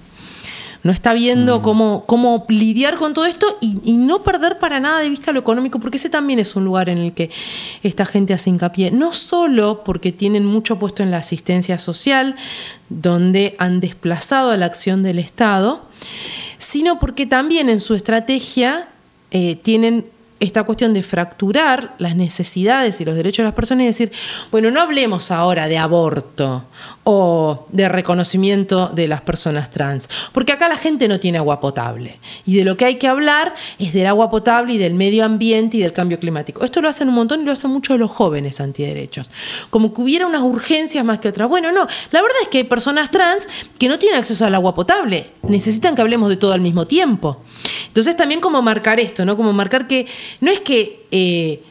no está viendo cómo, cómo lidiar con todo esto y, y no perder para nada de vista lo económico, porque ese también es un lugar en el que esta gente hace hincapié. No solo porque tienen mucho puesto en la asistencia social, donde han desplazado a la acción del Estado, sino porque también en su estrategia eh, tienen esta cuestión de fracturar las necesidades y los derechos de las personas y decir, bueno, no hablemos ahora de aborto o de reconocimiento de las personas trans, porque acá la gente no tiene agua potable. Y de lo que hay que hablar es del agua potable y del medio ambiente y del cambio climático. Esto lo hacen un montón y lo hacen muchos los jóvenes antiderechos. Como que hubiera unas urgencias más que otras. Bueno, no, la verdad es que hay personas trans que no tienen acceso al agua potable, necesitan que hablemos de todo al mismo tiempo. Entonces también como marcar esto, ¿no? Como marcar que no es que eh,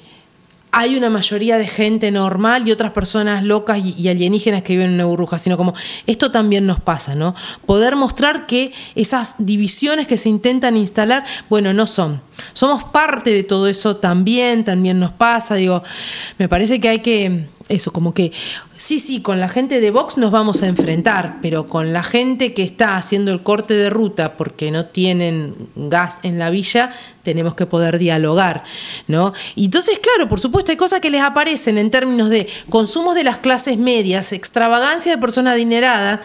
hay una mayoría de gente normal y otras personas locas y, y alienígenas que viven en una burbuja, sino como esto también nos pasa, ¿no? Poder mostrar que esas divisiones que se intentan instalar, bueno, no son. Somos parte de todo eso también, también nos pasa, digo, me parece que hay que, eso, como que, sí, sí, con la gente de Vox nos vamos a enfrentar, pero con la gente que está haciendo el corte de ruta porque no tienen gas en la villa, tenemos que poder dialogar, ¿no? Y entonces, claro, por supuesto, hay cosas que les aparecen en términos de consumos de las clases medias, extravagancia de personas adineradas,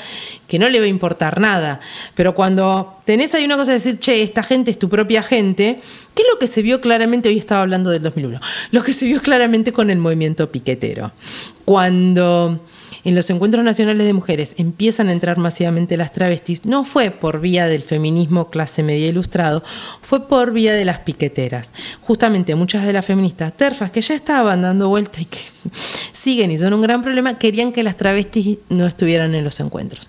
que no le va a importar nada. Pero cuando tenés ahí una cosa de decir, che, esta gente es tu propia gente, ¿qué es lo que se vio claramente? Hoy estaba hablando del 2001. Lo que se vio claramente con el movimiento piquetero. Cuando en los encuentros nacionales de mujeres empiezan a entrar masivamente las travestis, no fue por vía del feminismo clase media ilustrado, fue por vía de las piqueteras. Justamente muchas de las feministas terfas que ya estaban dando vuelta y que siguen y son un gran problema, querían que las travestis no estuvieran en los encuentros.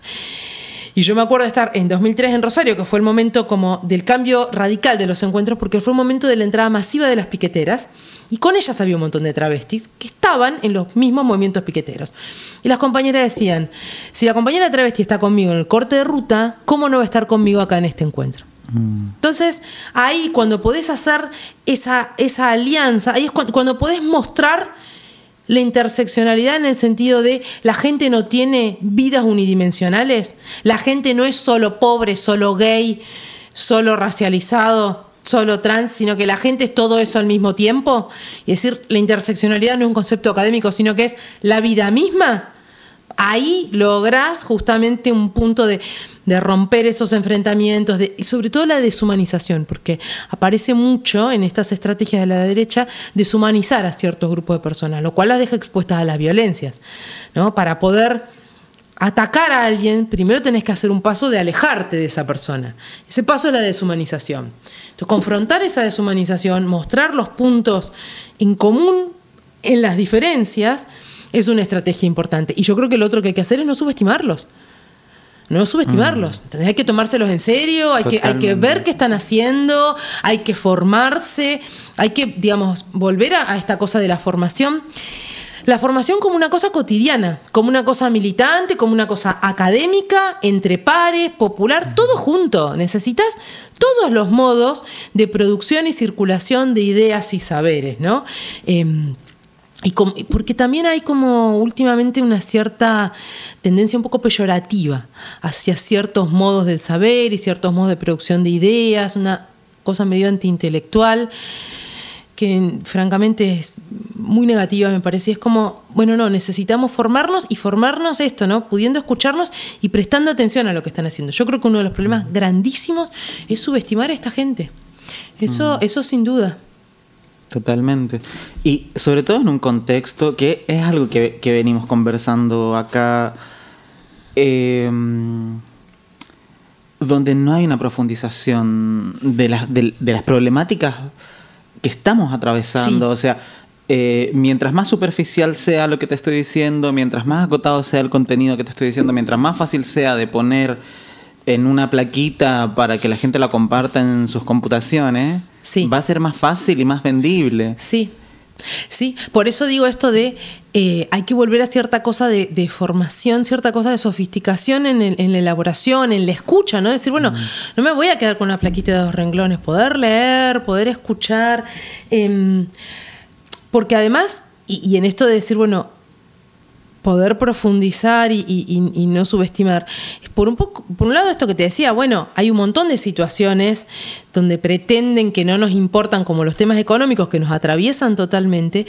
Y yo me acuerdo de estar en 2003 en Rosario, que fue el momento como del cambio radical de los encuentros, porque fue el momento de la entrada masiva de las piqueteras, y con ellas había un montón de travestis que estaban en los mismos movimientos piqueteros. Y las compañeras decían, si la compañera travesti está conmigo en el corte de ruta, ¿cómo no va a estar conmigo acá en este encuentro? Entonces, ahí cuando podés hacer esa, esa alianza, ahí es cuando, cuando podés mostrar la interseccionalidad en el sentido de la gente no tiene vidas unidimensionales, la gente no es solo pobre, solo gay, solo racializado, solo trans, sino que la gente es todo eso al mismo tiempo. Y decir, la interseccionalidad no es un concepto académico, sino que es la vida misma. Ahí lográs justamente un punto de, de romper esos enfrentamientos y sobre todo la deshumanización, porque aparece mucho en estas estrategias de la derecha deshumanizar a ciertos grupos de personas, lo cual las deja expuestas a las violencias. ¿no? Para poder atacar a alguien, primero tenés que hacer un paso de alejarte de esa persona. Ese paso es la deshumanización. Entonces, confrontar esa deshumanización, mostrar los puntos en común en las diferencias, es una estrategia importante. Y yo creo que lo otro que hay que hacer es no subestimarlos. No subestimarlos. ¿entendés? Hay que tomárselos en serio, hay que, hay que ver qué están haciendo, hay que formarse, hay que, digamos, volver a, a esta cosa de la formación. La formación como una cosa cotidiana, como una cosa militante, como una cosa académica, entre pares, popular, todo junto. Necesitas todos los modos de producción y circulación de ideas y saberes, ¿no? Em, y com- porque también hay como últimamente una cierta tendencia un poco peyorativa hacia ciertos modos del saber y ciertos modos de producción de ideas, una cosa medio antiintelectual que francamente es muy negativa, me parece. Es como, bueno, no, necesitamos formarnos y formarnos esto, ¿no? Pudiendo escucharnos y prestando atención a lo que están haciendo. Yo creo que uno de los problemas grandísimos es subestimar a esta gente. Eso, eso sin duda. Totalmente. Y sobre todo en un contexto que es algo que, que venimos conversando acá, eh, donde no hay una profundización de las, de, de las problemáticas que estamos atravesando. Sí. O sea, eh, mientras más superficial sea lo que te estoy diciendo, mientras más acotado sea el contenido que te estoy diciendo, mientras más fácil sea de poner en una plaquita para que la gente la comparta en sus computaciones, Sí. va a ser más fácil y más vendible. Sí, sí. Por eso digo esto de eh, hay que volver a cierta cosa de, de formación, cierta cosa de sofisticación en, el- en la elaboración, en la escucha, ¿no? Decir, bueno, no me voy a quedar con una plaquita de dos renglones, poder leer, poder escuchar. em, porque además, y, y en esto de decir, bueno, poder profundizar y, no subestimar. Por un, poco, por un lado, esto que te decía, bueno, hay un montón de situaciones donde pretenden que no nos importan como los temas económicos que nos atraviesan totalmente.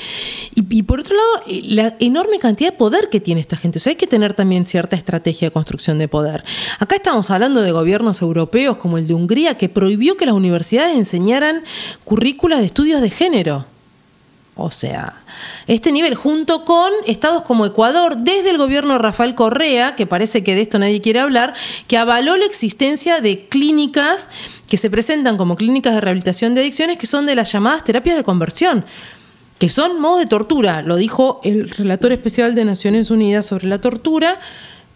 Y, y por otro lado, eh, la enorme cantidad de poder que tiene esta gente. O sea, hay que tener también cierta estrategia de construcción de poder. Acá estamos hablando de gobiernos europeos como el de Hungría, que prohibió que las universidades enseñaran currículas de estudios de género. O sea, este nivel, junto con estados como Ecuador, desde el gobierno de Rafael Correa, que parece que de esto nadie quiere hablar, que avaló la existencia de clínicas que se presentan como clínicas de rehabilitación de adicciones, que son de las llamadas terapias de conversión, que son modos de tortura. Lo dijo el relator especial de Naciones Unidas sobre la tortura.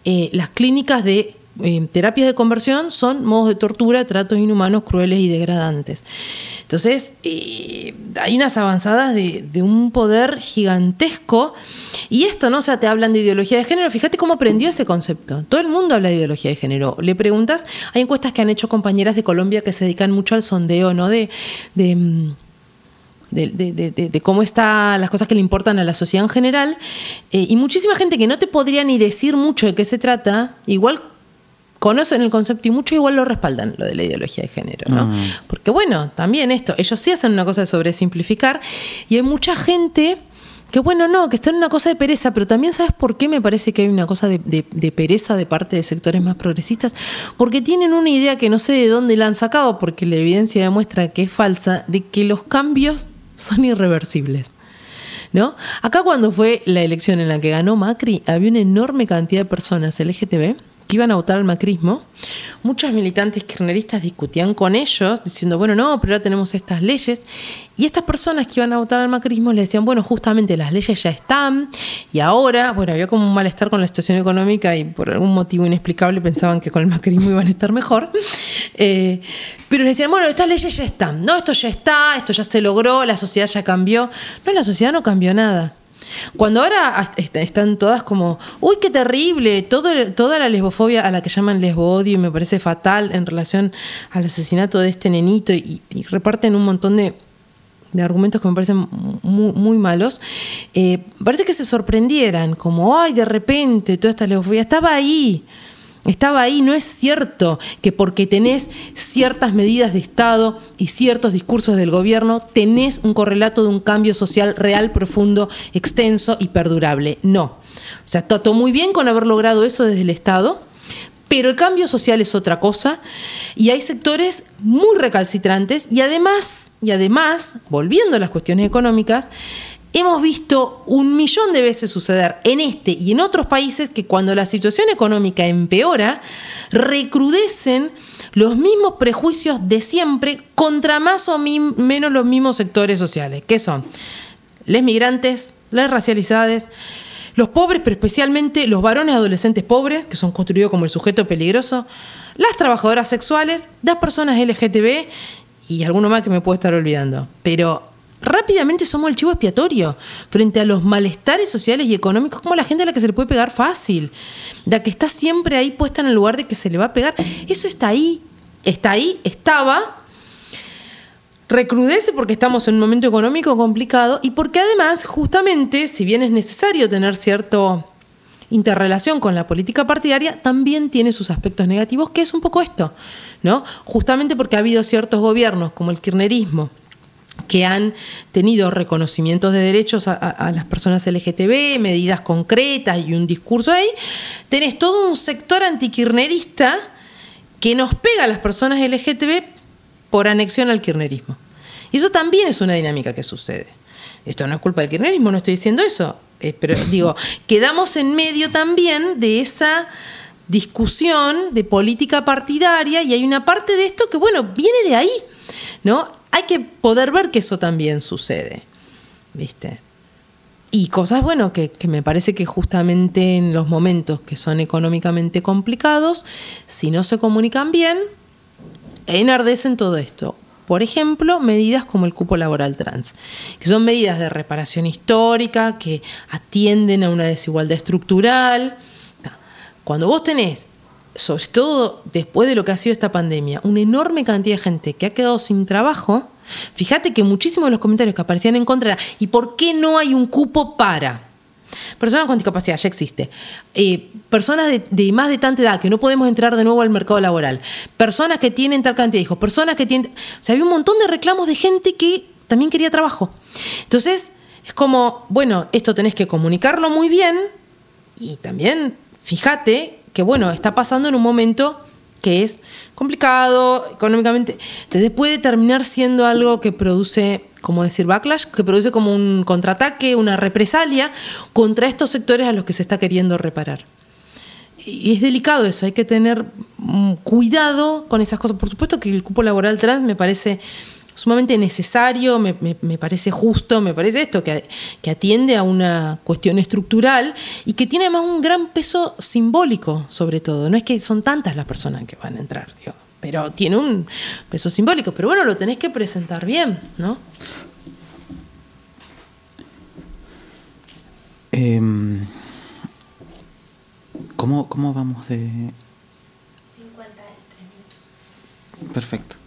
Eh, las clínicas de eh, terapias de conversión son modos de tortura, tratos inhumanos, crueles y degradantes. Entonces, eh, hay unas avanzadas de, un poder gigantesco. Y esto, ¿no? O sea, te hablan de ideología de género. Fíjate cómo aprendió ese concepto. Todo el mundo habla de ideología de género. Le preguntas, hay encuestas que han hecho compañeras de Colombia que se dedican mucho al sondeo, ¿no? De. de mm, de- de cómo están las cosas que le importan a la sociedad en general. eh, y muchísima gente que no te podría ni decir mucho de qué se trata, igual conocen el concepto y mucho igual lo respaldan, lo de la ideología de género, ¿no? Porque bueno, también esto, ellos sí hacen una cosa de sobresimplificar y hay mucha gente que bueno, no, que está en una cosa de pereza, pero también sabes por qué me parece que hay una cosa de, de- de pereza de parte de sectores más progresistas, porque tienen una idea que no sé de dónde la han sacado, porque la evidencia demuestra que es falsa, de que los cambios son irreversibles. ¿No? Acá cuando fue la elección en la que ganó Macri, había una enorme cantidad de personas LGTB que iban a votar al macrismo. Muchos militantes kirchneristas discutían con ellos, diciendo, bueno, no, pero ahora tenemos estas leyes. Y estas personas que iban a votar al macrismo le decían, bueno, justamente las leyes ya están, y ahora, bueno, había como un malestar con la situación económica y por algún motivo inexplicable pensaban que con el macrismo iban a estar mejor. Eh, pero le decían, bueno, estas leyes ya están, no, esto ya está, esto ya se logró, la sociedad ya cambió. No, la sociedad no cambió nada. Cuando ahora est- están todas como, uy, qué terrible, todo, toda la lesbofobia a la que llaman lesbodio y me parece fatal en relación al asesinato de este nenito y, reparten un montón de, de argumentos que me parecen muy, muy malos, eh, parece que se sorprendieran, como, ay, de repente, toda esta lesbofobia estaba ahí. Estaba ahí, no es cierto que porque tenés ciertas medidas de Estado y ciertos discursos del gobierno, tenés un correlato de un cambio social real, profundo, extenso y perdurable. No. O sea, todo muy bien con haber logrado eso desde el Estado, pero el cambio social es otra cosa y hay sectores muy recalcitrantes y además, y además, volviendo a las cuestiones económicas, hemos visto un millón de veces suceder en este y en otros países que cuando la situación económica empeora, recrudecen los mismos prejuicios de siempre contra más o menos los mismos sectores sociales, que son les migrantes, las racializadas, los pobres, pero especialmente los varones adolescentes pobres, que son construidos como el sujeto peligroso, las trabajadoras sexuales, las personas LGTB y alguno más que me puedo estar olvidando. Pero rápidamente somos el chivo expiatorio frente a los malestares sociales y económicos, como la gente a la que se le puede pegar fácil, la que está siempre ahí puesta en el lugar de que se le va a pegar. Eso está ahí, está ahí, estaba, recrudece porque estamos en un momento económico complicado y porque además, justamente, si bien es necesario tener cierta interrelación con la política partidaria, también tiene sus aspectos negativos, que es un poco esto, ¿no? Justamente porque ha habido ciertos gobiernos, como el kirchnerismo, que han tenido reconocimientos de derechos a, a- a las personas LGTB, medidas concretas y un discurso ahí, tenés todo un sector antikirnerista que nos pega a las personas LGTB por anexión al kirchnerismo. Y eso también es una dinámica que sucede. Esto no es culpa del kirchnerismo, no estoy diciendo eso, eh, pero digo, quedamos en medio también de esa discusión de política partidaria y hay una parte de esto que, bueno, viene de ahí, ¿no? Hay que poder ver que eso también sucede, ¿viste? Y cosas, bueno, que, que me parece que justamente en los momentos que son económicamente complicados, si no se comunican bien, enardecen todo esto. Por ejemplo, medidas como el cupo laboral trans, que son medidas de reparación histórica, que atienden a una desigualdad estructural. Cuando vos tenés, sobre todo después de lo que ha sido esta pandemia, una enorme cantidad de gente que ha quedado sin trabajo, fíjate que muchísimos de los comentarios que aparecían en contra era, ¿y por qué no hay un cupo para? Personas con discapacidad, ya existe. Eh, personas de, de, más de tanta edad que no podemos entrar de nuevo al mercado laboral. Personas que tienen tal cantidad de hijos. Personas que tienen. O sea, había un montón de reclamos de gente que también quería trabajo. Entonces, es como, bueno, esto tenés que comunicarlo muy bien y también fíjate que, bueno, está pasando en un momento que es complicado económicamente. Entonces puede terminar siendo algo que produce como decir backlash, que produce como un contraataque, una represalia contra estos sectores a los que se está queriendo reparar. Y es delicado eso, hay que tener mm, cuidado con esas cosas. Por supuesto que el cupo laboral trans me parece sumamente necesario, me, me, me parece justo, me parece esto, que, que, atiende a una cuestión estructural y que tiene además un gran peso simbólico, sobre todo. No es que son tantas las personas que van a entrar, digo, pero tiene un peso simbólico. Pero bueno, lo tenés que presentar bien, ¿no? Eh, ¿cómo, ¿Cómo vamos de...? 53 minutos. Perfecto.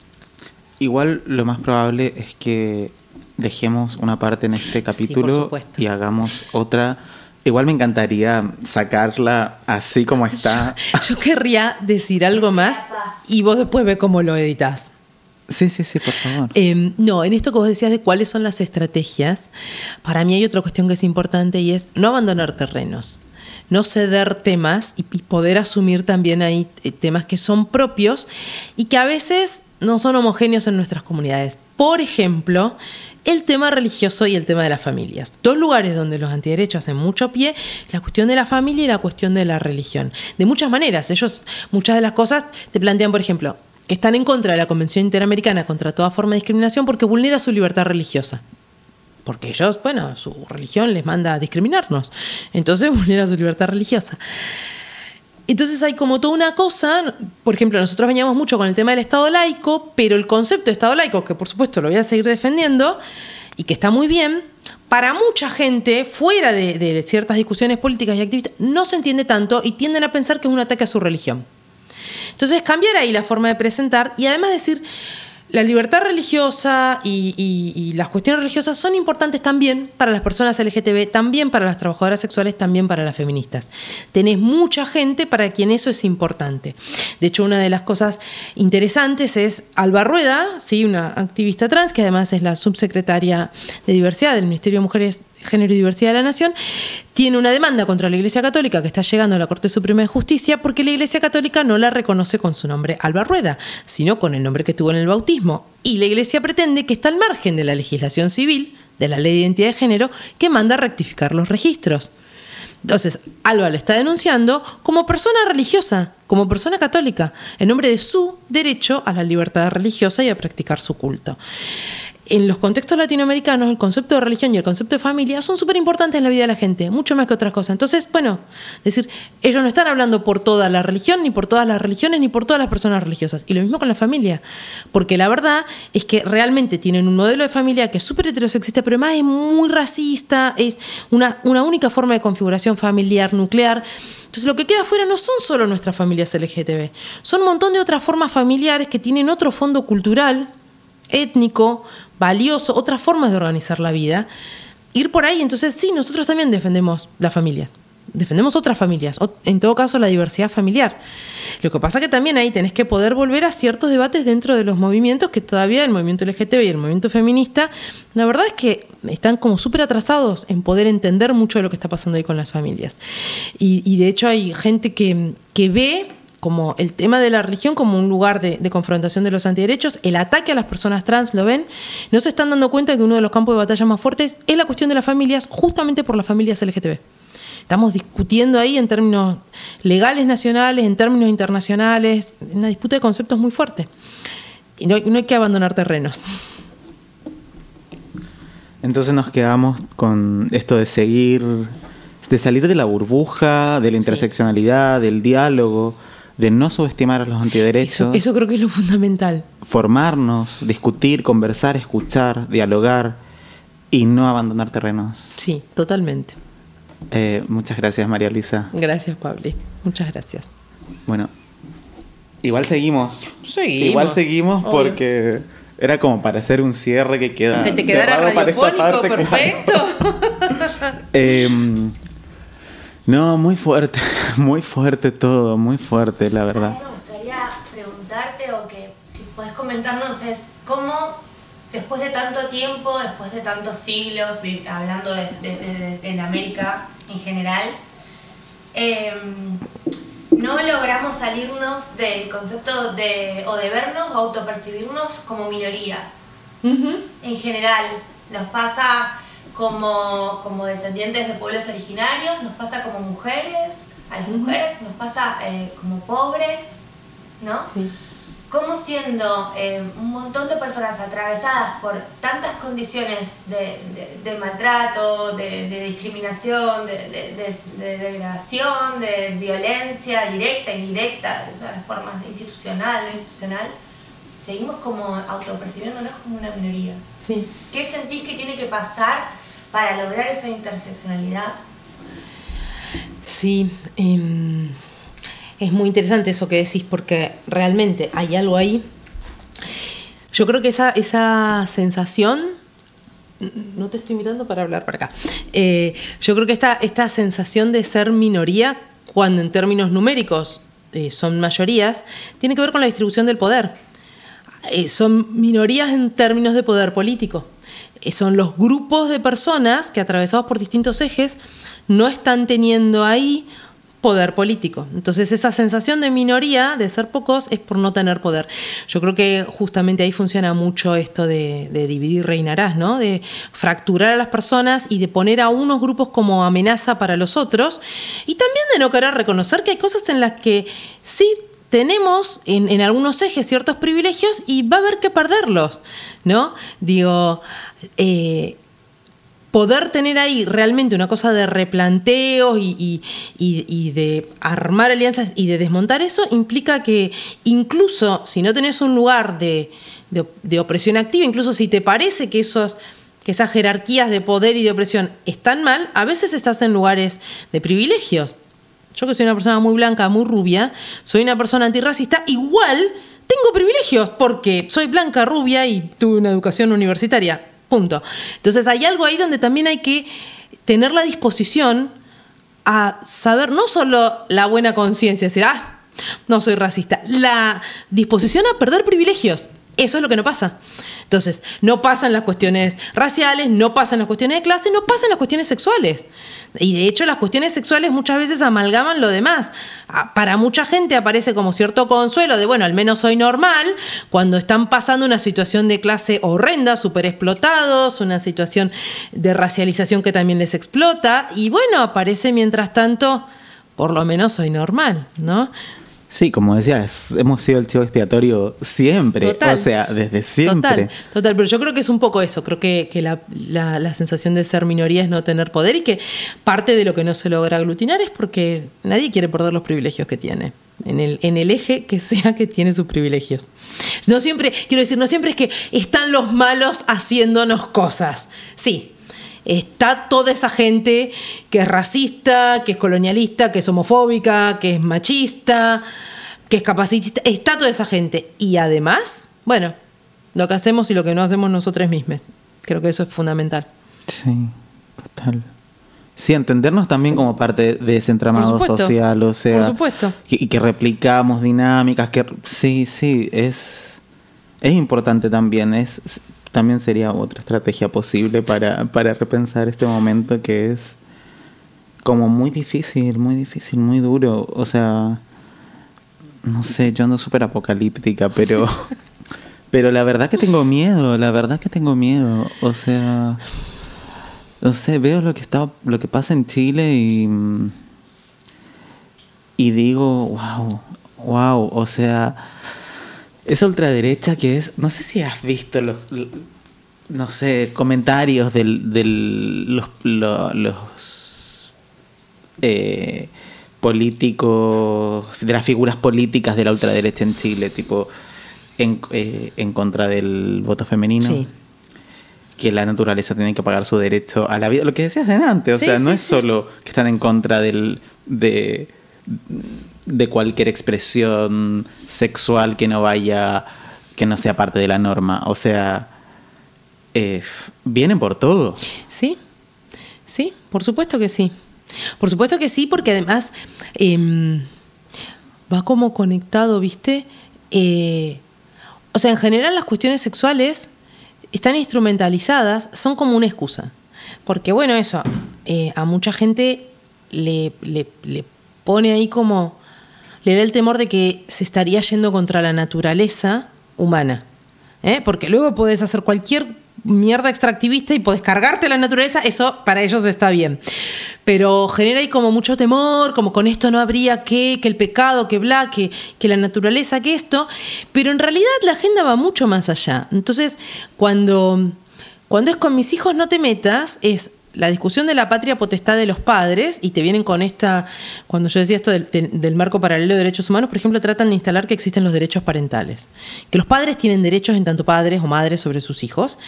Igual lo más probable es que dejemos una parte en este capítulo sí, y hagamos otra. Igual me encantaría sacarla así como está. Yo, yo querría decir algo más y vos después ve cómo lo editas. Sí, sí, sí, por favor. Eh, no, en esto que vos decías de cuáles son las estrategias, para mí hay otra cuestión que es importante y es no abandonar terrenos no ceder temas y, poder asumir también ahí temas que son propios y que a veces no son homogéneos en nuestras comunidades. Por ejemplo, el tema religioso y el tema de las familias. Dos lugares donde los antiderechos hacen mucho pie, la cuestión de la familia y la cuestión de la religión. De muchas maneras, ellos muchas de las cosas te plantean, por ejemplo, que están en contra de la Convención Interamericana contra toda forma de discriminación porque vulnera su libertad religiosa porque ellos, bueno, su religión les manda a discriminarnos. Entonces vulnera su libertad religiosa. Entonces hay como toda una cosa, por ejemplo, nosotros veníamos mucho con el tema del Estado laico, pero el concepto de Estado laico, que por supuesto lo voy a seguir defendiendo y que está muy bien, para mucha gente, fuera de, de ciertas discusiones políticas y activistas, no se entiende tanto y tienden a pensar que es un ataque a su religión. Entonces cambiar ahí la forma de presentar y además decir, la libertad religiosa y, las cuestiones religiosas son importantes también para las personas LGTB, también para las trabajadoras sexuales, también para las feministas. Tenés mucha gente para quien eso es importante. De hecho, una de las cosas interesantes es Alba Rueda, ¿sí? una activista trans, que además es la subsecretaria de diversidad del Ministerio de Mujeres Género y Diversidad de la Nación, tiene una demanda contra la Iglesia Católica que está llegando a la Corte Suprema de Justicia porque la Iglesia Católica no la reconoce con su nombre Alba Rueda, sino con el nombre que tuvo en el bautismo. Y la Iglesia pretende que está al margen de la legislación civil, de la ley de identidad de género, que manda a rectificar los registros. Entonces, Alba le está denunciando como persona religiosa, como persona católica, en nombre de su derecho a la libertad religiosa y a practicar su culto en los contextos latinoamericanos el concepto de religión y el concepto de familia son súper importantes en la vida de la gente, mucho más que otras cosas. Entonces, bueno, decir, ellos no están hablando por toda la religión, ni por todas las religiones, ni por todas las personas religiosas. Y lo mismo con la familia, porque la verdad es que realmente tienen un modelo de familia que es súper heterosexista, pero además es muy racista, es una, una única forma de configuración familiar nuclear. Entonces lo que queda afuera no son solo nuestras familias LGTB, son un montón de otras formas familiares que tienen otro fondo cultural, étnico, valioso, otras formas de organizar la vida, ir por ahí. Entonces, sí, nosotros también defendemos la familia. Defendemos otras familias, en todo caso la diversidad familiar. Lo que pasa que también ahí tenés que poder volver a ciertos debates dentro de los movimientos que todavía el movimiento LGTB y el movimiento feminista, la verdad es que están como súper atrasados en poder entender mucho de lo que está pasando ahí con las familias. Y, y de hecho hay gente que, que ve como el tema de la religión como un lugar de, de, confrontación de los antiderechos, el ataque a las personas trans, ¿lo ven? No se están dando cuenta que uno de los campos de batalla más fuertes es la cuestión de las familias, justamente por las familias LGTB. Estamos discutiendo ahí en términos legales nacionales, en términos internacionales, una disputa de conceptos muy fuerte. Y no, no hay que abandonar terrenos. Entonces nos quedamos con esto de seguir, de salir de la burbuja, de la interseccionalidad, del diálogo, de no subestimar a los antiderechos, Eso, eso creo que es lo fundamental. formarnos, discutir, conversar, escuchar, dialogar y no abandonar terrenos. Sí, totalmente. Eh, muchas gracias María Luisa. Gracias, Pabli. Muchas gracias. Bueno, igual seguimos. Seguimos, Igual seguimos obvio. porque era como para hacer un cierre que queda. Que te quedara cerrado para esta radiofónico, claro. perfecto. No, muy fuerte, muy fuerte todo, muy fuerte, la A mí verdad. me gustaría preguntarte o que si puedes comentarnos es cómo después de tanto tiempo, después de tantos siglos, hablando de, de- de- de- en América en general, em, no logramos salirnos del concepto de o de vernos o autopercibirnos como minorías. En general, nos pasa como, como descendientes de pueblos originarios, nos pasa como mujeres, a las mujeres, nos pasa eh, como pobres, ¿no? Sí. Como siendo eh, un montón de personas atravesadas por tantas condiciones de, de- de maltrato, de, de discriminación, de, de- de- de degradación, de violencia directa, indirecta, de todas las formas, institucional, no institucional, seguimos como autopercibiéndonos como una minoría. Sí. ¿Qué sentís que tiene que pasar para lograr esa interseccionalidad? Sí, em, es muy interesante eso que decís porque realmente hay algo ahí. Yo creo que esa, esa sensación, no te estoy mirando para hablar para acá, Eh, yo creo que esta, esta sensación de ser minoría, cuando en términos numéricos eh, son mayorías, tiene que ver con la distribución del poder. Eh, son minorías en términos de poder político. Eh, son los grupos de personas que atravesados por distintos ejes no están teniendo ahí poder político. Entonces esa sensación de minoría, de ser pocos, es por no tener poder. Yo creo que justamente ahí funciona mucho esto de, dividir reinarás, ¿no? De fracturar a las personas y de poner a unos grupos como amenaza para los otros y también de no querer reconocer que hay cosas en las que sí tenemos en, en algunos ejes ciertos privilegios y va a haber que perderlos, ¿no? Digo, eh, poder tener ahí realmente una cosa de replanteo y, de armar alianzas y de desmontar eso implica que incluso si no tenés un lugar de, de- de opresión activa, incluso si te parece que esos que esas jerarquías de poder y de opresión están mal, a veces estás en lugares de privilegios. Yo que soy una persona muy blanca, muy rubia, soy una persona antirracista, igual tengo privilegios porque soy blanca, rubia y tuve una educación universitaria. Punto. Entonces hay algo ahí donde también hay que tener la disposición a saber no solo la buena conciencia, decir, ah, no soy racista, la disposición a perder privilegios. Eso es lo que no pasa. Entonces, no pasan las cuestiones raciales, no pasan las cuestiones de clase, no pasan las cuestiones sexuales. Y de hecho, las cuestiones sexuales muchas veces amalgaman lo demás. Ah, Para mucha gente aparece como cierto consuelo de, bueno, al menos soy normal, cuando están pasando una situación de clase horrenda, súper explotados, una situación de racialización que también les explota. Y bueno, aparece mientras tanto, por lo menos soy normal, ¿no? Sí, como decías, hemos sido el chivo expiatorio siempre, Total. o sea, desde siempre. Total, total, pero yo creo que es un poco eso, creo que, que la, la- la sensación de ser minoría es no tener poder y que parte de lo que no se logra aglutinar es porque nadie quiere perder los privilegios que tiene. En el, en el eje que sea que tiene sus privilegios. No siempre, quiero decir, no siempre es que están los malos haciéndonos cosas. Sí, está toda esa gente que es racista, que es colonialista, que es homofóbica, que es machista, que es capacitista. Está toda esa gente. Y además, bueno, lo que hacemos y lo que no hacemos nosotros mismos. Creo que eso es fundamental. Sí, total. Sí, entendernos también como parte de ese entramado supuesto, social, o sea, por supuesto. Y, y que replicamos dinámicas, que sí, sí, es, es importante también, es, también sería otra estrategia posible para, para repensar este momento que es como muy difícil, muy difícil, muy duro, o sea, no sé, yo ando súper apocalíptica, pero... Pero la verdad que tengo miedo, la verdad que tengo miedo. O sea, no sé, veo lo que está, lo que pasa en Chile y y digo, wow, wow, o sea, esa ultraderecha que es, no sé si has visto los no sé, comentarios de los, lo- los eh, políticos, de las figuras políticas de la ultraderecha en Chile, tipo en, eh, en contra del voto femenino. Sí. Que la naturaleza tiene que pagar su derecho a la vida. Lo que decías delante, o Sí, sea, no es solo que están en contra del, de, de cualquier expresión sexual que no vaya, que no sea parte de la norma. O sea, eh, vienen por todo. Sí, sí, por supuesto que sí. Por supuesto que sí, porque además em, va como conectado, ¿viste? Eh, o sea, en general las cuestiones sexuales están instrumentalizadas, son como una excusa. Porque bueno, eso, eh, a mucha gente le, le- le pone ahí como, le da el temor de que se estaría yendo contra la naturaleza humana. ¿eh? Porque luego podés hacer cualquier mierda extractivista y podés cargarte la naturaleza, eso para ellos está bien. Pero genera ahí como mucho temor, como con esto no habría que, que el pecado, que bla, que, que la naturaleza, que esto. Pero en realidad la agenda va mucho más allá. Entonces, cuando, cuando es con mis hijos no te metas, es la discusión de la patria potestad de los padres y te vienen con esta, cuando yo decía esto del, marco paralelo de derechos humanos, por ejemplo, tratan de instalar que existen los derechos parentales, que los padres tienen derechos en tanto padres o madres sobre sus hijos,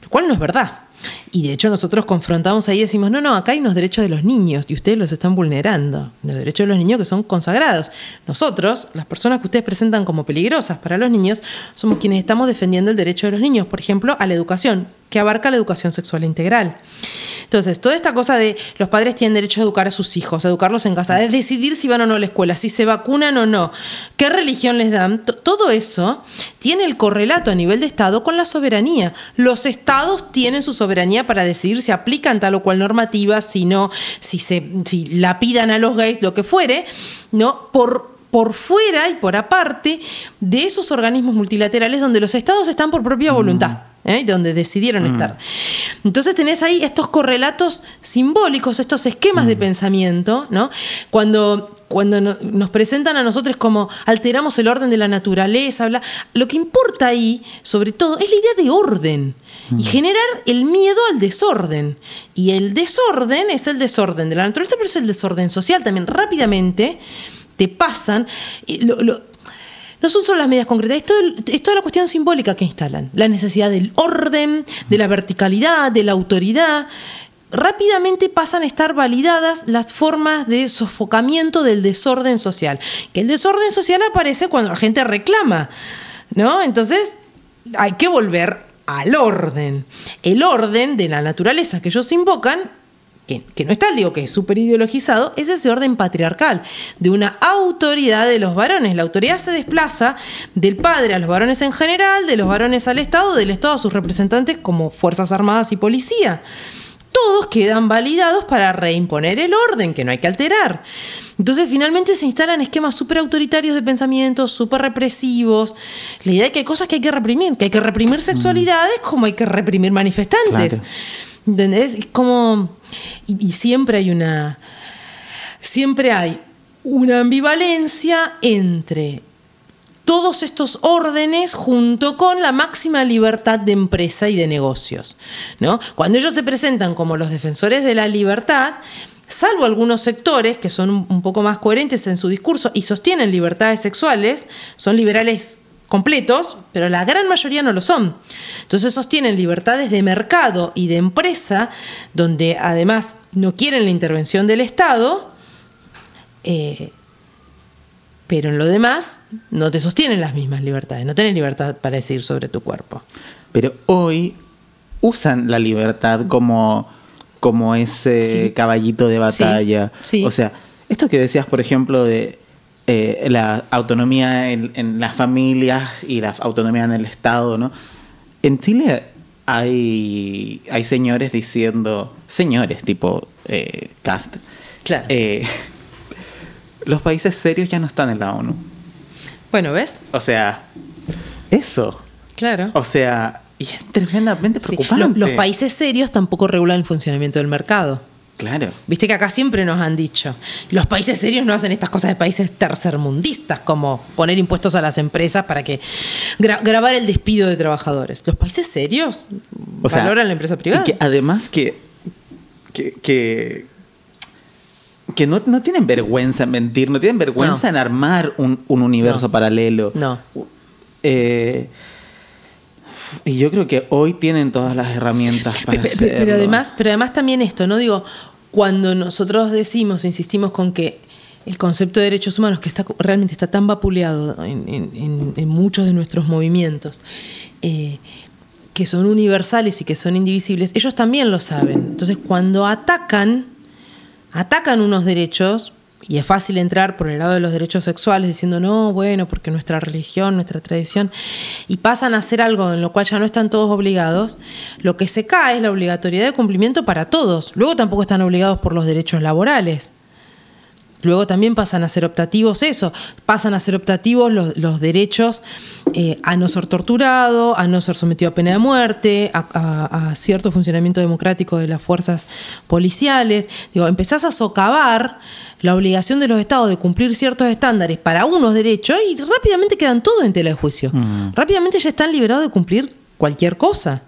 lo cual no es verdad. Y de hecho nosotros confrontamos ahí y decimos, no, no, acá hay unos derechos de los niños y ustedes los están vulnerando, los derechos de los niños que son consagrados. Nosotros, las personas que ustedes presentan como peligrosas para los niños, somos quienes estamos defendiendo el derecho de los niños, por ejemplo, a la educación, que abarca la educación sexual integral. Entonces, toda esta cosa de los padres tienen derecho a educar a sus hijos, a educarlos en casa, de decidir si van o no a la escuela, si se vacunan o no, qué religión les dan, to- todo eso tiene el correlato a nivel de Estado con la soberanía. Los estados tienen su soberanía para decidir si aplican tal o cual normativa, si no, si se si lapidan a los gays, lo que fuere, ¿no? Por por fuera y por aparte de esos organismos multilaterales donde los estados están por propia voluntad. ¿Eh? donde decidieron estar. Entonces tenés ahí estos correlatos simbólicos, estos esquemas de pensamiento, ¿no? Cuando, cuando no- nos presentan a nosotros como alteramos el orden de la naturaleza, bla, lo que importa ahí, sobre todo, es la idea de orden y generar el miedo al desorden. Y el desorden es el desorden de la naturaleza, pero es el desorden social también. Rápidamente te pasan. y lo- lo- no son solo las medidas concretas, es, es toda la cuestión simbólica que instalan. La necesidad del orden, de la verticalidad, de la autoridad. Rápidamente pasan a estar validadas las formas de sofocamiento del desorden social. Que el desorden social aparece cuando la gente reclama, ¿no? Entonces hay que volver al orden. El orden de la naturaleza que ellos invocan que, que no está, digo que es súper ideologizado, es ese orden patriarcal, de una autoridad de los varones. La autoridad se desplaza del padre a los varones en general, de los varones al Estado, del Estado a sus representantes como Fuerzas Armadas y Policía. Todos quedan validados para reimponer el orden, que no hay que alterar. Entonces finalmente se instalan esquemas súper autoritarios de pensamiento, súper represivos. La idea de que hay cosas que hay que reprimir, que hay que reprimir sexualidades como hay que reprimir manifestantes. Claro. ¿Entendés? Es como. Y, siempre hay una. Siempre hay una ambivalencia entre todos estos órdenes junto con la máxima libertad de empresa y de negocios. ¿no? Cuando ellos se presentan como los defensores de la libertad, salvo algunos sectores que son un poco más coherentes en su discurso y sostienen libertades sexuales, son liberales completos, pero la gran mayoría no lo son. Entonces sostienen libertades de mercado y de empresa, donde además no quieren la intervención del Estado, eh, pero en lo demás no te sostienen las mismas libertades, no tenés libertad para decidir sobre tu cuerpo. Pero hoy usan la libertad como, como ese Sí. caballito de batalla. Sí. O sea, esto que decías, por ejemplo, de eh, la autonomía en, en las familias y la autonomía en el Estado, ¿no? En Chile hay, hay señores diciendo, señores tipo eh, Cast, Claro. eh, los países serios ya no están en la ONU. bueno, ¿ves? O sea, eso. Claro. O sea, y es tremendamente Sí, preocupante. lo- Los países serios tampoco regulan el funcionamiento del mercado. Claro. Viste que acá siempre nos han dicho, los países serios no hacen estas cosas de países tercermundistas, como poner impuestos a las empresas para que gra- grabar el despido de trabajadores. Los países serios O sea, valoran la empresa privada. que además que. que, que, que no, no tienen vergüenza en mentir, no tienen vergüenza No. en armar un, un universo No. paralelo. No. Eh, y yo creo que hoy tienen todas las herramientas para Pe- pe- hacerlo. pero además, pero además también esto, ¿no? Digo, cuando nosotros decimos, insistimos con que el concepto de derechos humanos, que está realmente está tan vapuleado en, muchos de nuestros movimientos, eh, que son universales y que son indivisibles, ellos también lo saben. Entonces, cuando atacan, atacan unos derechos, y es fácil entrar por el lado de los derechos sexuales diciendo, no, bueno, porque nuestra religión, nuestra tradición, y pasan a hacer algo en lo cual ya no están todos obligados, lo que se cae es la obligatoriedad de cumplimiento para todos. Luego tampoco están obligados por los derechos laborales. Luego también pasan a ser optativos eso, pasan a ser optativos los, derechos eh, a no ser torturado, a no ser sometido a pena de muerte, a, a- a cierto funcionamiento democrático de las fuerzas policiales. Digo, empezás a socavar la obligación de los estados de cumplir ciertos estándares para unos derechos y rápidamente quedan todos en tela de juicio. Rápidamente ya están liberados de cumplir cualquier cosa.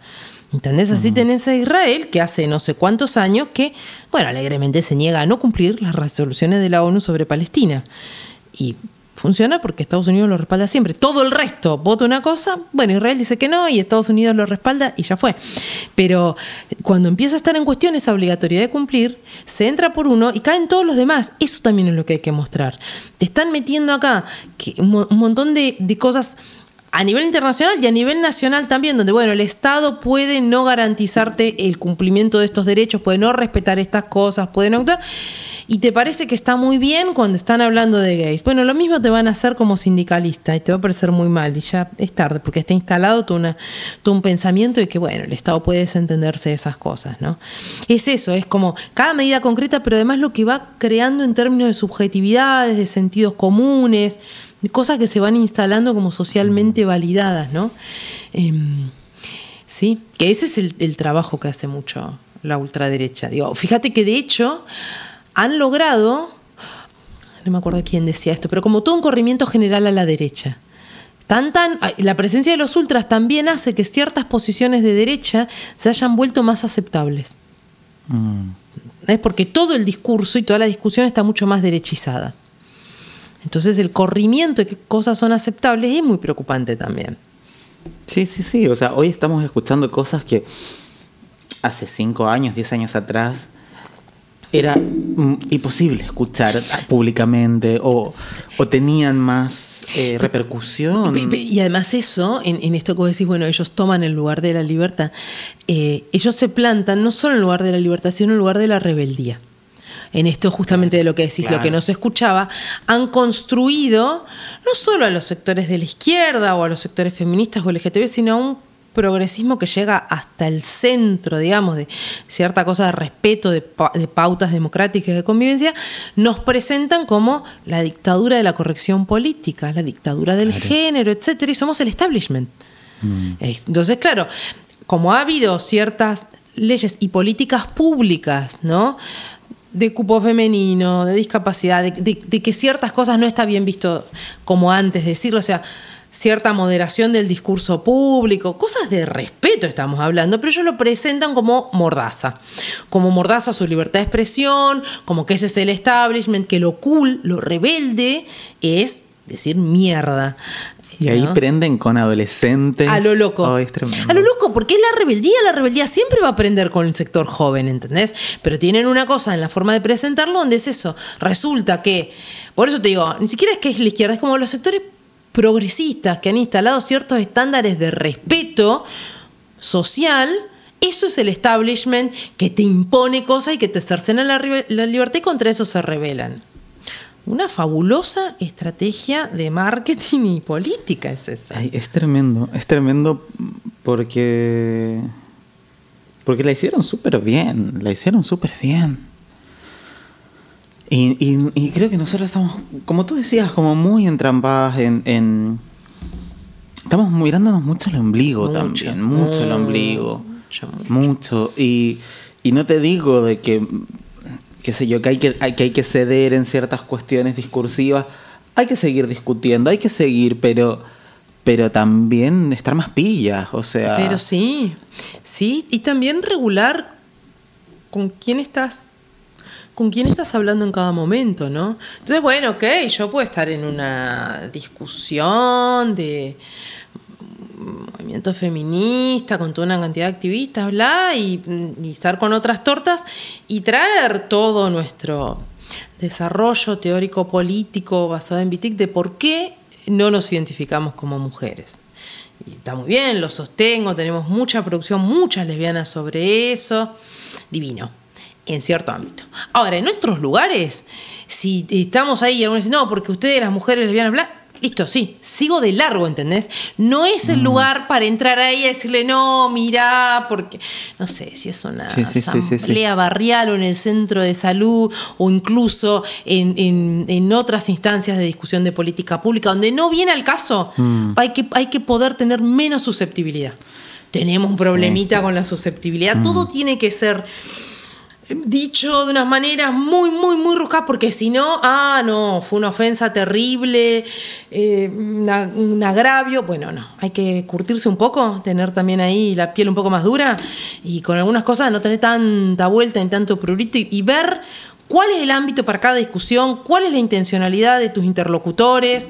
¿Entendés? Así tenés a Israel que hace no sé cuántos años que, bueno, alegremente se niega a no cumplir las resoluciones de la ONU sobre Palestina. Y funciona porque Estados Unidos lo respalda siempre. Todo el resto vota una cosa, bueno, Israel dice que no y Estados Unidos lo respalda y ya fue. Pero cuando empieza a estar en cuestión esa obligatoriedad de cumplir, se entra por uno y caen todos los demás. Eso también es lo que hay que mostrar. Te están metiendo acá un, mo- un montón de cosas a nivel internacional y a nivel nacional también, donde bueno, el Estado puede no garantizarte el cumplimiento de estos derechos, puede no respetar estas cosas, puede no actuar. Y te parece que está muy bien cuando están hablando de gays. Bueno, lo mismo te van a hacer como sindicalista y te va a parecer muy mal. Y ya es tarde, porque está instalado todo, una- un pensamiento de que, bueno, el Estado puede desentenderse de esas cosas, ¿no? Es eso, es como cada medida concreta, pero además lo que va creando en términos de subjetividades, de sentidos comunes, cosas que se van instalando como socialmente validadas, ¿no? Em, sí, que ese es el, el trabajo que hace mucho la ultraderecha. Digo, fíjate que de hecho han logrado, no me acuerdo quién decía esto, pero como todo un corrimiento general a la derecha. Tan, tan, la presencia de los ultras también hace que ciertas posiciones de derecha se hayan vuelto más aceptables. Mm. Es porque todo el discurso y toda la discusión está mucho más derechizada. Entonces el corrimiento de qué cosas son aceptables es muy preocupante también. Sí, sí, sí. O sea, hoy estamos escuchando cosas que hace 5 años, 10 años atrás era mm, imposible escuchar públicamente o, o tenían más eh, repercusión. Pe- pe- Y además eso, en, en esto que vos decís, bueno, ellos toman el lugar de la libertad, eh, ellos se plantan no solo en el lugar de la libertad, sino en el lugar de la rebeldía. En esto justamente de lo que decís, lo que no se escuchaba, han construido no solo a los sectores de la izquierda o a los sectores feministas o LGTB, sino a un progresismo que llega hasta el centro, digamos, de cierta cosa de respeto, de, pa- de pautas democráticas de convivencia, nos presentan como la dictadura de la corrección política, la dictadura del género, etcétera, y somos el establishment. Es- Entonces, claro, como ha habido ciertas leyes y políticas públicas, ¿no? De cupo femenino, de discapacidad, de, que ciertas cosas no está bien visto como antes decirlo, o sea, cierta moderación del discurso público, cosas de respeto estamos hablando, pero ellos lo presentan como mordaza, como mordaza su libertad de expresión, como que ese es el establishment, que lo cool, lo rebelde es decir mierda. Y ahí ¿no? prenden con adolescentes. A lo loco. Oh, es a lo loco, porque es la rebeldía. La rebeldía siempre va a aprender con el sector joven, ¿entendés? Pero tienen una cosa en la forma de presentarlo donde es eso. Resulta que, por eso te digo, ni siquiera es que es la izquierda, es como los sectores progresistas que han instalado ciertos estándares de respeto social. Eso es el establishment que te impone cosas y que te cercenan la, la libertad y contra eso se rebelan. Una fabulosa estrategia de marketing y política es esa. Ay, es tremendo, es tremendo porque porque la hicieron súper bien, la hicieron súper bien. Y, y- y creo que nosotros estamos, como tú decías, como muy entrampadas en, en- estamos mirándonos mucho el ombligo Mucho, también, mucho el ombligo, mucho, mucho. mucho. Y, y no te digo de que qué sé yo, que hay que, hay, que hay que ceder en ciertas cuestiones discursivas. Hay que seguir discutiendo, hay que seguir, pero, pero también estar más pillas, o sea... Pero sí, sí, y también regular con quién estás con quién estás hablando en cada momento, ¿no? Entonces, bueno, ok, yo puedo estar en una discusión de movimiento feminista, con toda una cantidad de activistas, bla, y, estar con otras tortas y traer todo nuestro desarrollo teórico político basado en BITIC de por qué no nos identificamos como mujeres. Está muy bien, lo sostengo, tenemos mucha producción, muchas lesbianas sobre eso, divino en cierto ámbito. Ahora, en otros lugares, si estamos ahí y algunos dicen, no, porque ustedes, las mujeres lesbianas, bla, listo, sí, sigo de largo, ¿entendés? No es el lugar para entrar ahí y decirle, no, mira, porque, no sé, si es una Sí, asamblea barrial o en el centro de salud o incluso en, en- en otras instancias de discusión de política pública, donde no viene al caso, hay, que, hay que poder tener menos susceptibilidad. Tenemos un problemita con la susceptibilidad, todo tiene que ser dicho de unas maneras muy, muy, muy ruscas, porque si no, ah, no, fue una ofensa terrible, eh, una- un agravio. Bueno, no, hay que curtirse un poco, tener también ahí la piel un poco más dura y con algunas cosas no tener tanta vuelta ni tanto prurito y, y ver cuál es el ámbito para cada discusión, cuál es la intencionalidad de tus interlocutores,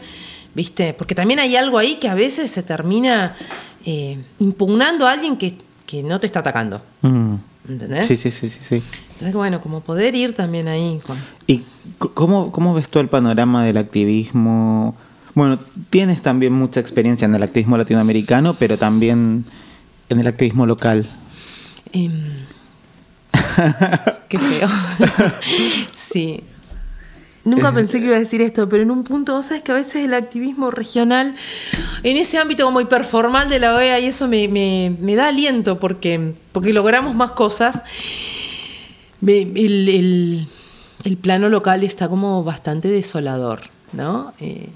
¿viste? Porque también hay algo ahí que a veces se termina eh, impugnando a alguien que, que no te está atacando. Mm. ¿Entendés? Sí, sí, sí, sí, sí. Entonces, bueno, como poder ir también ahí con... ¿Y cómo, cómo ves tú el panorama del activismo? Bueno, tienes también mucha experiencia en el activismo latinoamericano, pero también en el activismo local. em, qué feo. sí. Nunca pensé que iba a decir esto, pero en un punto, vos sabes que a veces el activismo regional, en ese ámbito como hiperformal de la OEA, y eso me, me- me da aliento porque, porque logramos más cosas. El, el- plano local está como bastante desolador, ¿no? Eh,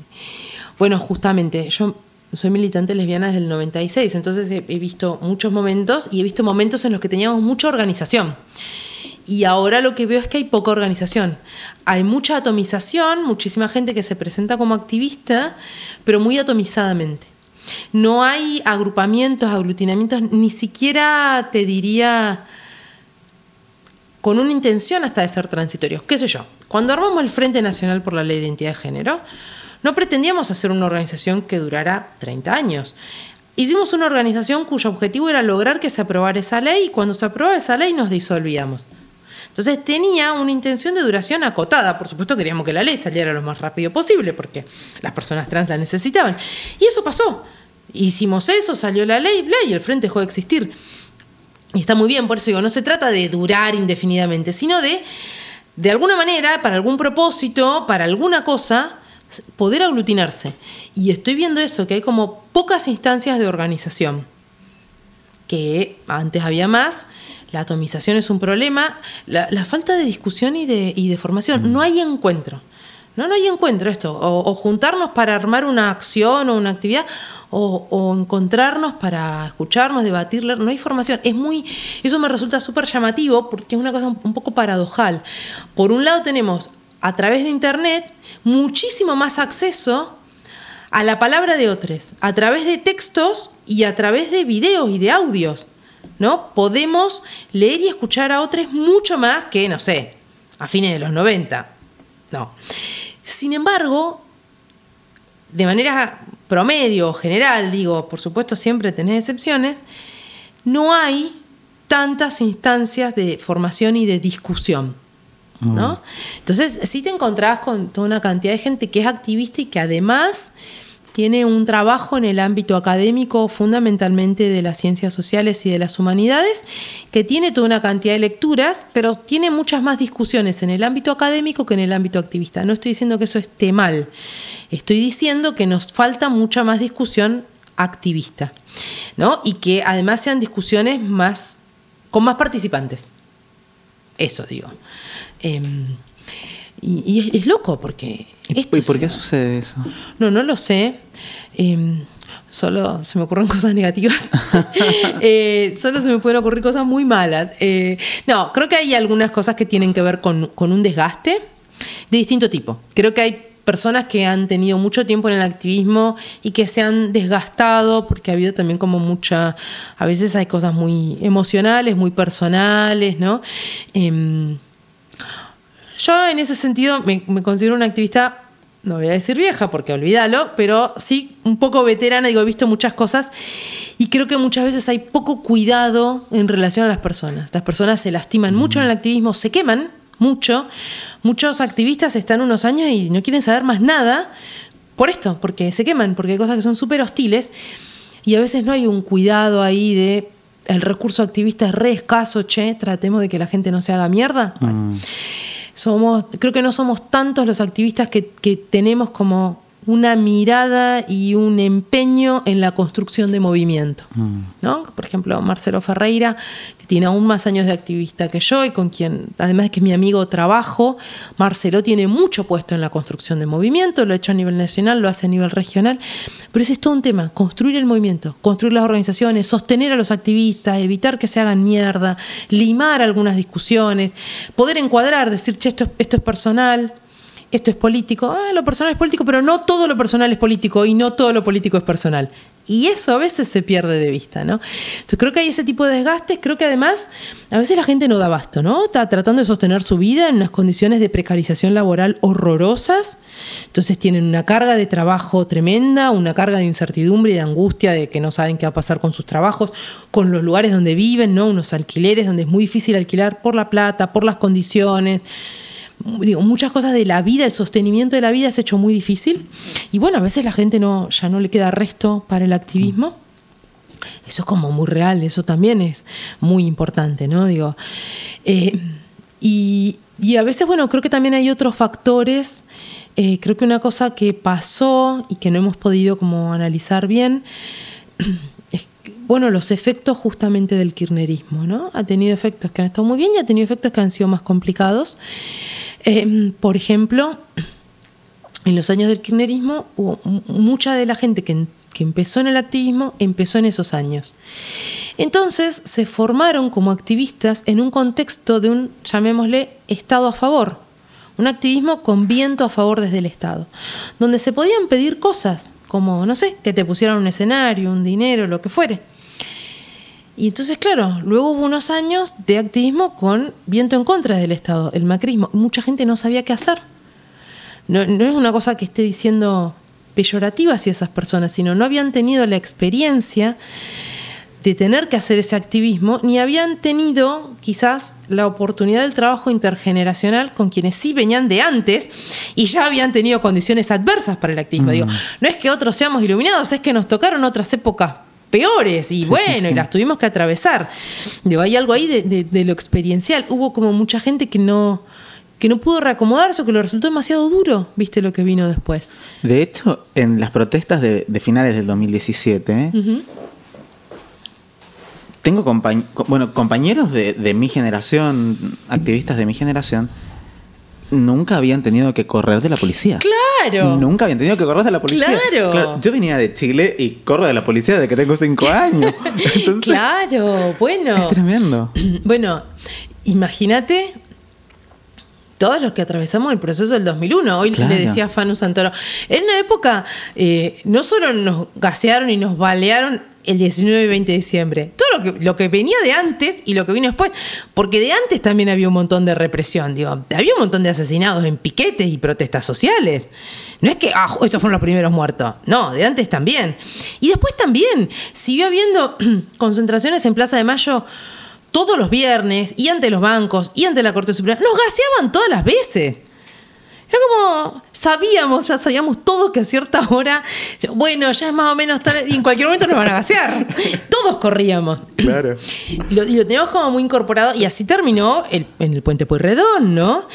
bueno, justamente, yo soy militante lesbiana desde el 96, entonces he visto muchos momentos y he visto momentos en los que teníamos mucha organización. Y ahora lo que veo es que hay poca organización. Hay mucha atomización, muchísima gente que se presenta como activista, pero muy atomizadamente. No hay agrupamientos, aglutinamientos, ni siquiera te diría con una intención hasta de ser transitorios. ¿Qué sé yo? Cuando armamos el Frente Nacional por la Ley de Identidad de Género, no pretendíamos hacer una organización que durara 30 años. Hicimos una organización cuyo objetivo era lograr que se aprobara esa ley y cuando se aprobaba esa ley nos disolvíamos. Entonces tenía una intención de duración acotada. Por supuesto queríamos que la ley saliera lo más rápido posible porque las personas trans la necesitaban. Y eso pasó. Hicimos eso, salió la ley, bla, y el frente dejó de existir. Y está muy bien, por eso digo, no se trata de durar indefinidamente, sino de, de alguna manera, para algún propósito, para alguna cosa, poder aglutinarse. Y estoy viendo eso, que hay como pocas instancias de organización, que antes había más, la atomización es un problema, la, la falta de discusión y de, y de formación, no hay encuentro. No, no hay encuentro esto. O, juntarnos para armar una acción o una actividad, o, encontrarnos para escucharnos, debatir. No hay formación. Es muy, eso me resulta súper llamativo porque es una cosa un, un poco paradojal. Por un lado tenemos a través de internet muchísimo más acceso a la palabra de otros, a través de textos y a través de videos y de audios. ¿no? Podemos leer y escuchar a otros mucho más que, no sé, a fines de los 90. No. Sin embargo, de manera promedio, general, digo, por supuesto siempre tenés excepciones, no hay tantas instancias de formación y de discusión. ¿no? Entonces, sí te encontrás con toda una cantidad de gente que es activista y que además tiene un trabajo en el ámbito académico fundamentalmente de las ciencias sociales y de las humanidades, que tiene toda una cantidad de lecturas, pero tiene muchas más discusiones en el ámbito académico que en el ámbito activista. No estoy diciendo que eso esté mal, estoy diciendo que nos falta mucha más discusión activista, ¿no? Y que además sean discusiones más con más participantes. Eso digo. Eh, y, y es, es, loco porque... ¿Y, ¿y por qué sucede eso? No, no lo sé. Eh, solo se me ocurren cosas negativas. Eh, solo se me pueden ocurrir cosas muy malas. Eh, no, creo que hay algunas cosas que tienen que ver con, con un desgaste de distinto tipo. Creo que hay personas que han tenido mucho tiempo en el activismo y que se han desgastado porque ha habido también como mucha, a veces hay cosas muy emocionales, muy personales, ¿no? Em, yo en ese sentido me, me considero una activista no voy a decir vieja porque olvídalo, pero sí un poco veterana, digo, he visto muchas cosas y creo que muchas veces hay poco cuidado en relación a las personas. Las personas se lastiman mucho en el activismo, se queman mucho. Muchos activistas están unos años y no quieren saber más nada por esto, porque se queman, porque hay cosas que son súper hostiles y a veces no hay un cuidado ahí de el recurso activista es re escaso, che, tratemos de que la gente no se haga mierda. Bueno, somos, creo que no somos tantos los activistas que, que tenemos como una mirada y un empeño en la construcción de movimiento. ¿no? Por ejemplo, Marcelo Ferreira, que tiene aún más años de activista que yo y con quien, además de que es mi amigo, trabajo, Marcelo tiene mucho puesto en la construcción de movimiento, lo ha hecho a nivel nacional, lo hace a nivel regional, pero ese es todo un tema, construir el movimiento, construir las organizaciones, sostener a los activistas, evitar que se hagan mierda, limar algunas discusiones, poder encuadrar, decir, che, esto, esto es personal, esto es político, ah, lo personal es político, pero no todo lo personal es político y no todo lo político es personal. Y eso a veces se pierde de vista, ¿no? Entonces creo que hay ese tipo de desgastes, creo que además a veces la gente no da basto, ¿no? Está tratando de sostener su vida en unas condiciones de precarización laboral horrorosas, entonces tienen una carga de trabajo tremenda, una carga de incertidumbre y de angustia de que no saben qué va a pasar con sus trabajos, con los lugares donde viven, ¿no? Unos alquileres donde es muy difícil alquilar por la plata, por las condiciones digo, muchas cosas de la vida, el sostenimiento de la vida es hecho muy difícil. Y bueno, a veces la gente no, ya no le queda resto para el activismo. Eso es como muy real, eso también es muy importante, ¿no? Digo, eh, y, y, a veces, bueno, creo que también hay otros factores. Eh, creo que una cosa que pasó y que no hemos podido como analizar bien es, bueno, los efectos justamente del kirchnerismo, ¿no? Ha tenido efectos que han estado muy bien y ha tenido efectos que han sido más complicados. Eh, por ejemplo, en los años del kirchnerismo, hubo mucha de la gente que, que, empezó en el activismo empezó en esos años. Entonces se formaron como activistas en un contexto de un, llamémosle, Estado a favor, un activismo con viento a favor desde el Estado, donde se podían pedir cosas, como, no sé, que te pusieran un escenario, un dinero, lo que fuere. Y entonces, claro, luego hubo unos años de activismo con viento en contra del Estado, el macrismo. Mucha gente no sabía qué hacer. No, no, es una cosa que esté diciendo peyorativa hacia esas personas, sino no habían tenido la experiencia de tener que hacer ese activismo, ni habían tenido quizás la oportunidad del trabajo intergeneracional con quienes sí venían de antes y ya habían tenido condiciones adversas para el activismo. Mm. Digo, no es que otros seamos iluminados, es que nos tocaron otras épocas peores y sí, bueno, sí, sí. y las tuvimos que atravesar. Digo, hay algo ahí de, de, de, lo experiencial. Hubo como mucha gente que no que no pudo reacomodarse o que lo resultó demasiado duro, viste lo que vino después. De hecho, en las protestas de, de finales del 2017, uh -huh. tengo compañ bueno, compañeros de mi generación, activistas de mi generación, nunca habían tenido que correr de la policía. Claro. Nunca habían tenido que correr de la policía. Claro. claro yo venía de Chile y corro de la policía desde que tengo cinco años. Entonces, claro, bueno. Es tremendo. Bueno, imagínate todos los que atravesamos el proceso del 2001. Hoy claro. le decía a Fanu Santoro, en una época eh, no solo nos gasearon y nos balearon el 19 y 20 de diciembre, todo lo que, lo que venía de antes y lo que vino después, porque de antes también había un montón de represión, digo, había un montón de asesinados en piquetes y protestas sociales. No es que, ah, estos fueron los primeros muertos, no, de antes también. Y después también siguió habiendo concentraciones en Plaza de Mayo todos los viernes, y ante los bancos, y ante la Corte Suprema, nos gaseaban todas las veces. Era como, sabíamos, ya sabíamos todos que a cierta hora, bueno, ya es más o menos tal, y en cualquier momento nos van a gasear. todos corríamos. Claro. Y lo, y lo, teníamos como muy incorporado, y así terminó el, en el Puente Pueyrredón, ¿no?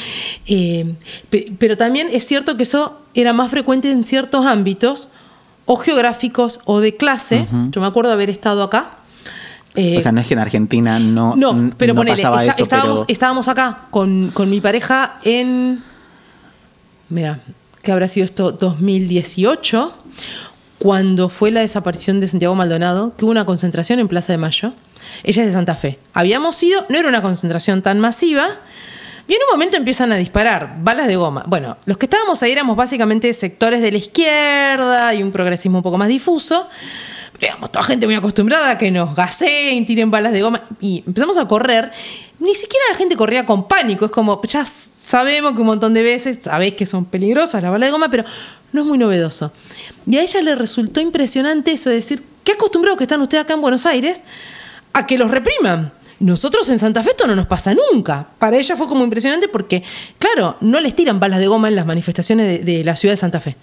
Eh, pe, pero también es cierto que eso era más frecuente en ciertos ámbitos, o geográficos, o de clase. Uh -huh. Yo me acuerdo haber estado acá eh, o sea, no es que en Argentina no. No, pero no ponele, pasaba está, eso, estábamos, pero... estábamos acá con, con, mi pareja en. Mira, ¿qué habrá sido esto? 2018. cuando fue la desaparición de Santiago Maldonado, que hubo una concentración en Plaza de Mayo. Ella es de Santa Fe. Habíamos ido, no era una concentración tan masiva, y en un momento empiezan a disparar balas de goma. Bueno, los que estábamos ahí éramos básicamente sectores de la izquierda y un progresismo un poco más difuso. Digamos, toda gente muy acostumbrada a que nos gaseen, tiren balas de goma. Y empezamos a correr. Ni siquiera la gente corría con pánico. Es como, ya sabemos que un montón de veces sabéis que son peligrosas las balas de goma, pero no es muy novedoso. Y a ella le resultó impresionante eso de decir, qué acostumbrados que están ustedes acá en Buenos Aires a que los repriman. Nosotros en Santa Fe esto no nos pasa nunca. Para ella fue como impresionante porque, claro, no les tiran balas de goma en las manifestaciones de la ciudad de Santa Fe.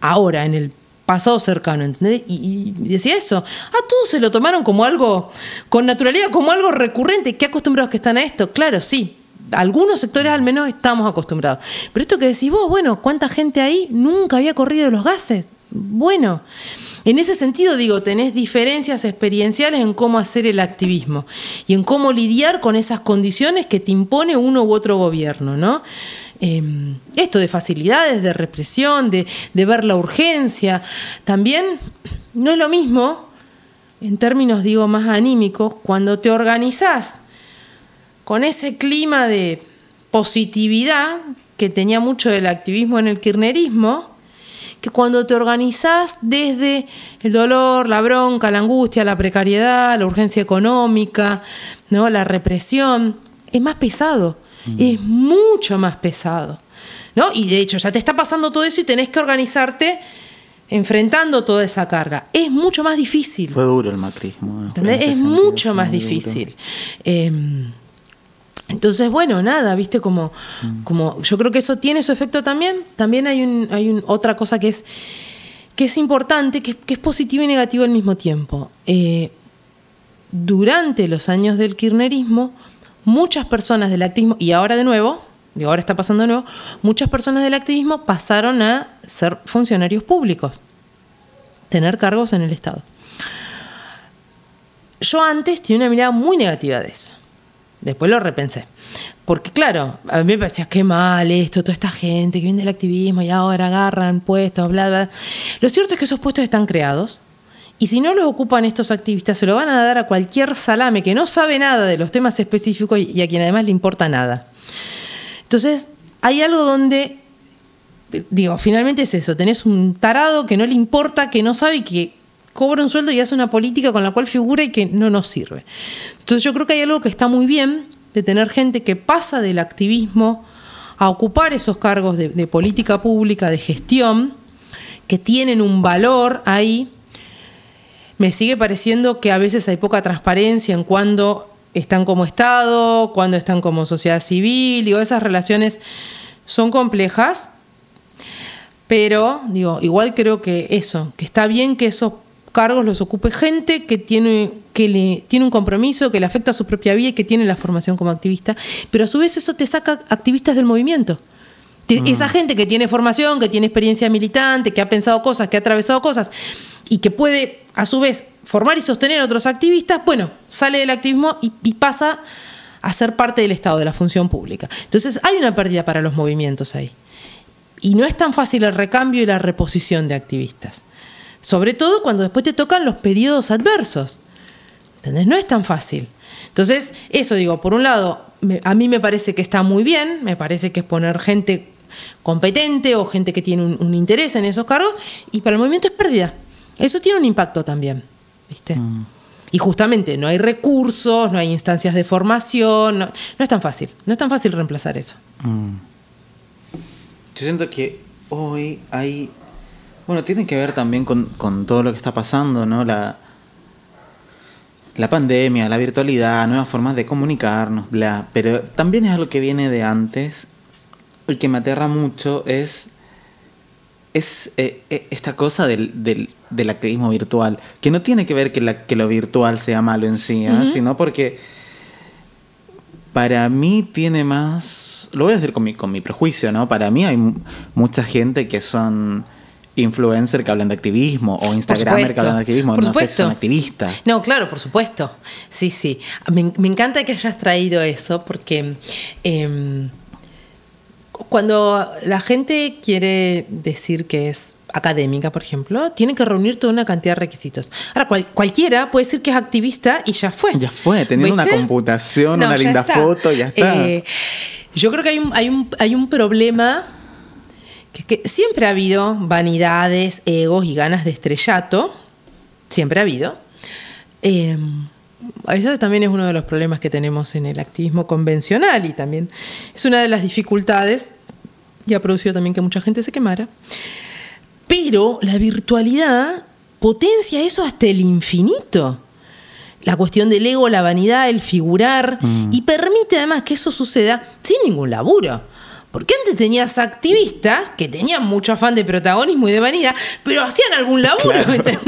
Ahora, en el pasado cercano, ¿entendés? Y, decía eso. Ah, todos se lo tomaron como algo, con naturalidad, como algo recurrente. ¿Qué acostumbrados que están a esto? Claro, sí. Algunos sectores al menos estamos acostumbrados. Pero esto que decís vos, bueno, ¿cuánta gente ahí nunca había corrido los gases? Bueno. En ese sentido, digo, tenés diferencias experienciales en cómo hacer el activismo y en cómo lidiar con esas condiciones que te impone uno u otro gobierno, ¿no? Eh, esto de facilidades, de represión, de, ver la urgencia. También no es lo mismo, en términos, digo, más anímicos, cuando te organizás con ese clima de positividad que tenía mucho del activismo en el kirchnerismo, que cuando te organizás desde el dolor, la bronca, la angustia, la precariedad, la urgencia económica, ¿no? la represión, es más pesado, mm. es mucho más pesado. ¿no? Y de hecho ya te está pasando todo eso y tenés que organizarte enfrentando toda esa carga. Es mucho más difícil. Fue duro el macrismo. Es mucho más difícil. Eh, entonces, bueno, nada, viste como, mm. como yo creo que eso tiene su efecto también. También hay, un, hay un, otra cosa que es, que es importante, que, que es positivo y negativo al mismo tiempo. Eh, durante los años del kirchnerismo, muchas personas del activismo, y ahora de nuevo, digo, ahora está pasando de nuevo, muchas personas del activismo pasaron a ser funcionarios públicos, tener cargos en el Estado. Yo antes tenía una mirada muy negativa de eso. Después lo repensé. Porque claro, a mí me parecía qué mal esto, toda esta gente que viene del activismo y ahora agarran puestos, bla, bla. Lo cierto es que esos puestos están creados y si no los ocupan estos activistas, se lo van a dar a cualquier salame que no sabe nada de los temas específicos y a quien además le importa nada. Entonces, hay algo donde, digo, finalmente es eso, tenés un tarado que no le importa, que no sabe y que cobra un sueldo y hace una política con la cual figura y que no nos sirve. Entonces yo creo que hay algo que está muy bien de tener gente que pasa del activismo a ocupar esos cargos de, de política pública, de gestión, que tienen un valor ahí. Me sigue pareciendo que a veces hay poca transparencia en cuando están como Estado, cuando están como sociedad civil, digo, esas relaciones son complejas, pero digo, igual creo que eso, que está bien que esos cargos los ocupe gente que tiene, que le, tiene un compromiso, que le afecta a su propia vida y que tiene la formación como activista, pero a su vez eso te saca activistas del movimiento. Mm. Esa gente que tiene formación, que tiene experiencia militante, que ha pensado cosas, que ha atravesado cosas y que puede a su vez formar y sostener a otros activistas, bueno, sale del activismo y, pasa a ser parte del Estado, de la función pública. Entonces hay una pérdida para los movimientos ahí. Y no es tan fácil el recambio y la reposición de activistas. Sobre todo cuando después te tocan los periodos adversos. ¿Entendés? No es tan fácil. Entonces, eso digo, por un lado, a mí me parece que está muy bien, me parece que es poner gente competente o gente que tiene un, un interés en esos cargos, y para el movimiento es pérdida. Eso tiene un impacto también, ¿viste? Mm. Y justamente no hay recursos, no hay instancias de formación, no, no, es tan fácil, no es tan fácil reemplazar eso. Mm. Yo siento que hoy hay bueno, tiene que ver también con, con, todo lo que está pasando, ¿no? La, la pandemia, la virtualidad, nuevas formas de comunicarnos, bla. Pero también es algo que viene de antes. El que me aterra mucho es, es eh, eh, esta cosa del, del, del, activismo virtual, que no tiene que ver que, la, que lo virtual sea malo en sí, ¿eh? uh -huh. sino porque para mí tiene más... Lo voy a decir con mi, con mi prejuicio, ¿no? Para mí hay mucha gente que son influencer que hablan de activismo o instagramer que hablan de activismo, por no sé si son activistas. No, claro, por supuesto. Sí, sí. Me, me encanta que hayas traído eso porque eh, Cuando la gente quiere decir que es académica, por ejemplo, tiene que reunir toda una cantidad de requisitos. Ahora, cual- cualquiera puede decir que es activista y ya fue. Ya fue, teniendo una computación, No, una linda está. foto, ya está. Eh, yo creo que hay un, hay un, hay un problema que, que siempre ha habido vanidades, egos y ganas de estrellato. Siempre ha habido. Eh, a veces también es uno de los problemas que tenemos en el activismo convencional y también es una de las dificultades y ha producido también que mucha gente se quemara. Pero la virtualidad potencia eso hasta el infinito. La cuestión del ego, la vanidad, el figurar, y permite además que eso suceda sin ningún laburo. Porque antes tenías activistas que tenían mucho afán de protagonismo y de vanidad, pero hacían algún laburo, ¿entendés?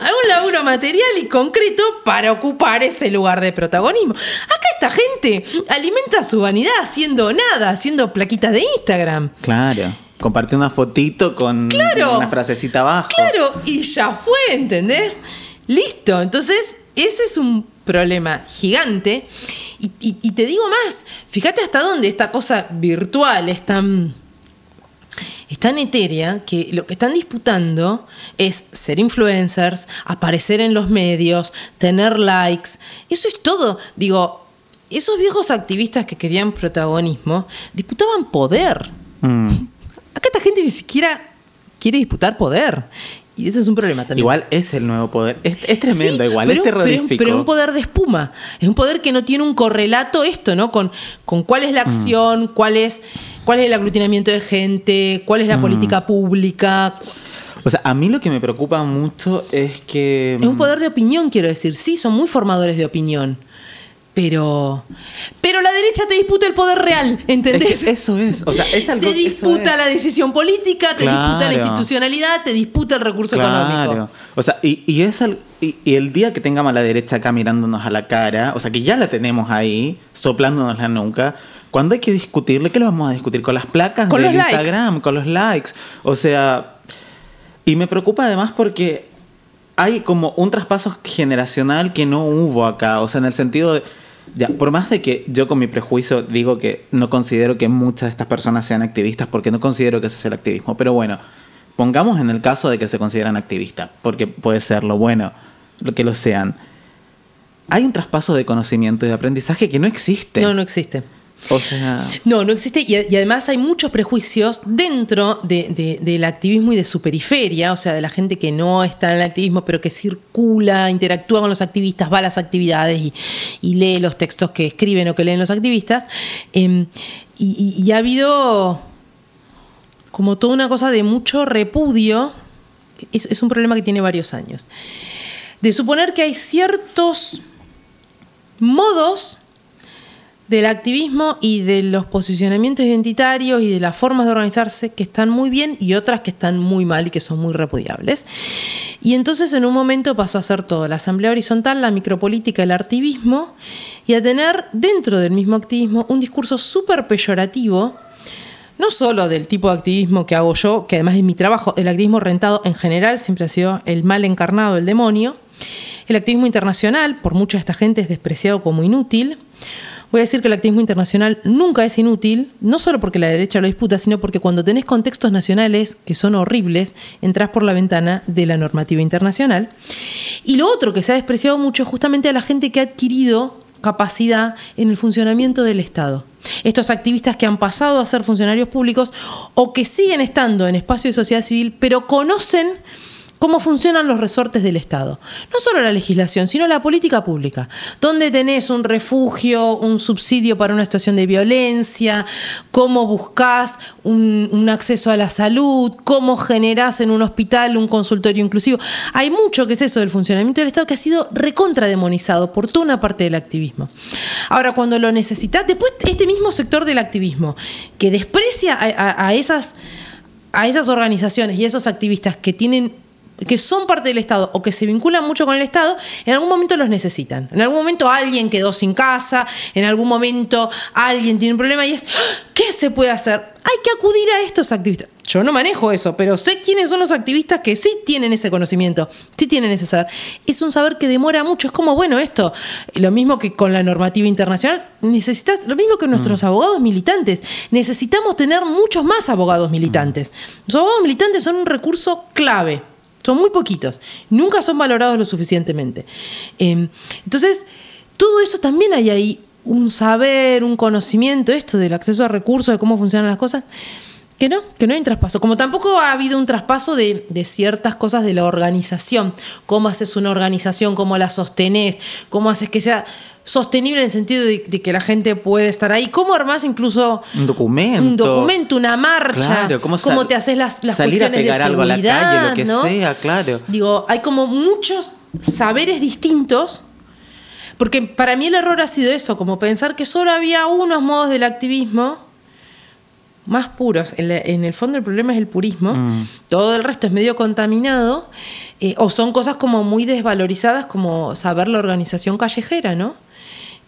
algún laburo material y concreto para ocupar ese lugar de protagonismo. Acá esta gente alimenta su vanidad haciendo nada, haciendo plaquitas de Instagram. Claro. Compartir una fotito con Claro. una frasecita abajo. Claro, y ya fue, ¿entendés? Listo. Entonces, ese es un problema gigante. Y, y- y te digo más, fíjate hasta dónde esta cosa virtual es tan, es tan etérea que lo que están disputando es ser influencers, aparecer en los medios, tener likes. Eso es todo. Digo, esos viejos activistas que querían protagonismo disputaban poder. Mm. Acá esta gente ni siquiera quiere disputar poder. Y ese es un problema también. Igual es el nuevo poder. Es, es tremendo, Sí, igual, pero, es pero- terrorífico. pero es un poder de espuma. Es un poder que no tiene un correlato esto, ¿no? Con, con cuál es la acción, cuál, es, cuál es el aglutinamiento de gente, cuál es la política pública. O sea, a mí lo que me preocupa mucho es que. Es un poder de opinión, quiero decir. Sí, son muy formadores de opinión. Pero. Pero la derecha te disputa el poder real, Es ¿entendés? que eso es. O sea, es algo te disputa es. la decisión política, te disputa la institucionalidad, te disputa el recurso económico. O sea, y, y es al- y, y el día que tengamos a la derecha acá mirándonos a la cara, o sea, que ya la tenemos ahí, soplándonos la nuca, cuando hay que discutirle, ¿qué lo vamos a discutir? Con las placas Con de los likes. Instagram, con los likes. O sea, y me preocupa además porque hay como un traspaso generacional que no hubo acá. O sea, en el sentido de. Ya, por más de que yo con mi prejuicio digo que no considero que muchas de estas personas sean activistas, porque no considero que ese es el activismo. Pero bueno, pongamos en el caso de que se consideran activistas, porque puede serlo, bueno, lo que lo sean. Hay un traspaso de conocimiento y de aprendizaje que no existe. No, no existe. O sea. No, no existe. Y, además hay muchos prejuicios dentro de- de- del activismo y de su periferia, o sea, de la gente que no está en el activismo, pero que circula, interactúa con los activistas, va a las actividades y, lee los textos que escriben o que leen los activistas. Em, y, ha habido como toda una cosa de mucho repudio. Es un problema que tiene varios años. De suponer que hay ciertos modos del activismo y de los posicionamientos identitarios y de las formas de organizarse que están muy bien y otras que están muy mal y que son muy repudiables. Y entonces en un momento pasó a ser todo, la asamblea horizontal, la micropolítica, el activismo, y a tener dentro del mismo activismo un discurso súper peyorativo, no solo del tipo de activismo que hago yo, que además es mi trabajo, el activismo rentado en general siempre ha sido el mal encarnado, el demonio, el activismo internacional, por mucha de esta gente es despreciado como inútil, Voy a decir que el activismo internacional nunca es inútil, no solo porque la derecha lo disputa, sino porque cuando tenés contextos nacionales que son horribles, entras por la ventana de la normativa internacional. Y lo otro que se ha despreciado mucho es justamente a la gente que ha adquirido capacidad en el funcionamiento del Estado. Estos activistas que han pasado a ser funcionarios públicos o que siguen estando en espacios de sociedad civil, pero conocen cómo funcionan los resortes del Estado. No solo la legislación, sino la política pública, donde tenés un refugio, un subsidio para una situación de violencia, cómo buscas un, acceso a la salud, cómo generás en un hospital un consultorio inclusivo. Hay mucho que es eso del funcionamiento del Estado que ha sido recontrademonizado por toda una parte del activismo. Ahora, cuando lo necesitas, después este mismo sector del activismo que desprecia a- a esas a esas organizaciones y esos activistas que tienen que son parte del Estado o que se vinculan mucho con el Estado, en algún momento los necesitan. En algún momento alguien quedó sin casa, en algún momento alguien tiene un problema y es, "¡Ah! ¿qué se puede hacer? Hay que acudir a estos activistas. Yo no manejo eso, pero sé quiénes son los activistas que sí tienen ese conocimiento, sí tienen ese saber. Es un saber que demora mucho. Es como, bueno, esto, lo mismo que con la normativa internacional, necesitas, lo mismo que nuestros abogados militantes. Necesitamos tener muchos más abogados militantes. Los abogados militantes son un recurso clave. Son muy poquitos. Nunca son valorados lo suficientemente. Eh, entonces, todo eso también hay ahí un saber, un conocimiento, esto del acceso a recursos, de cómo funcionan las cosas, que no, que no hay un traspaso. Como tampoco ha habido un traspaso de, de ciertas cosas de la organización. Cómo haces una organización, cómo la sostenés, cómo haces que sea sostenible en el sentido de, de que la gente puede estar ahí. ¿Cómo armás incluso Un documento. un documento, una marcha? Claro, cómo, ¿Cómo te haces las, las salir a pegar de algo a la calle, lo que ¿no? sea, claro. Digo, hay como muchos saberes distintos, porque para mí el error ha sido eso, como pensar que solo había unos modos del activismo más puros. En, la- en el fondo el problema es el purismo, Mm. todo el resto es medio contaminado, eh, o son cosas como muy desvalorizadas, como saber la organización callejera, ¿no?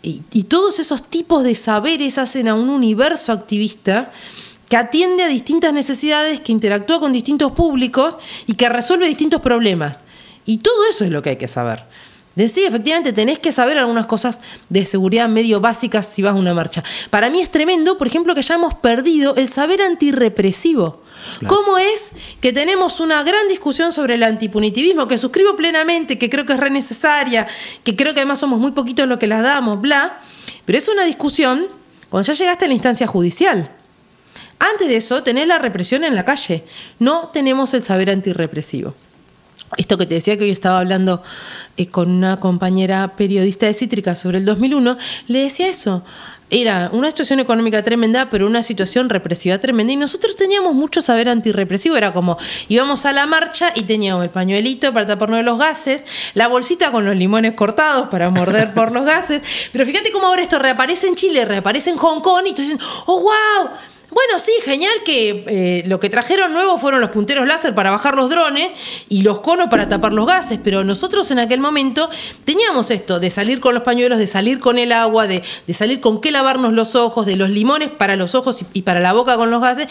Y, y todos esos tipos de saberes hacen a un universo activista que atiende a distintas necesidades, que interactúa con distintos públicos y que resuelve distintos problemas. Y todo eso es lo que hay que saber. De sí, efectivamente, tenés que saber algunas cosas de seguridad medio básicas si vas a una marcha. Para mí es tremendo, por ejemplo, que hayamos perdido el saber antirrepresivo. ¿Cómo es que tenemos una gran discusión sobre el antipunitivismo, que suscribo plenamente, que creo que es re necesaria, que creo que además somos muy poquitos los que las damos, bla? Pero es una discusión cuando ya llegaste a la instancia judicial. Antes de eso, tenés la represión en la calle. No tenemos el saber antirrepresivo. Esto que te decía que hoy estaba hablando eh, con una compañera periodista de Cítrica sobre el 2001, le decía eso. Era una situación económica tremenda, pero una situación represiva tremenda. Y nosotros teníamos mucho saber antirrepresivo. Era como íbamos a la marcha y teníamos el pañuelito para taparnos de los gases, la bolsita con los limones cortados para morder por los gases. Pero fíjate cómo ahora esto reaparece en Chile, reaparece en Hong Kong y tú dices, ¡oh, wow! Bueno, sí, genial que eh, lo que trajeron nuevo fueron los punteros láser para bajar los drones y los conos para tapar los gases, pero nosotros en aquel momento teníamos esto, de salir con los pañuelos, de salir con el agua, de, de salir con qué lavarnos los ojos, de los limones para los ojos y, y para la boca con los gases,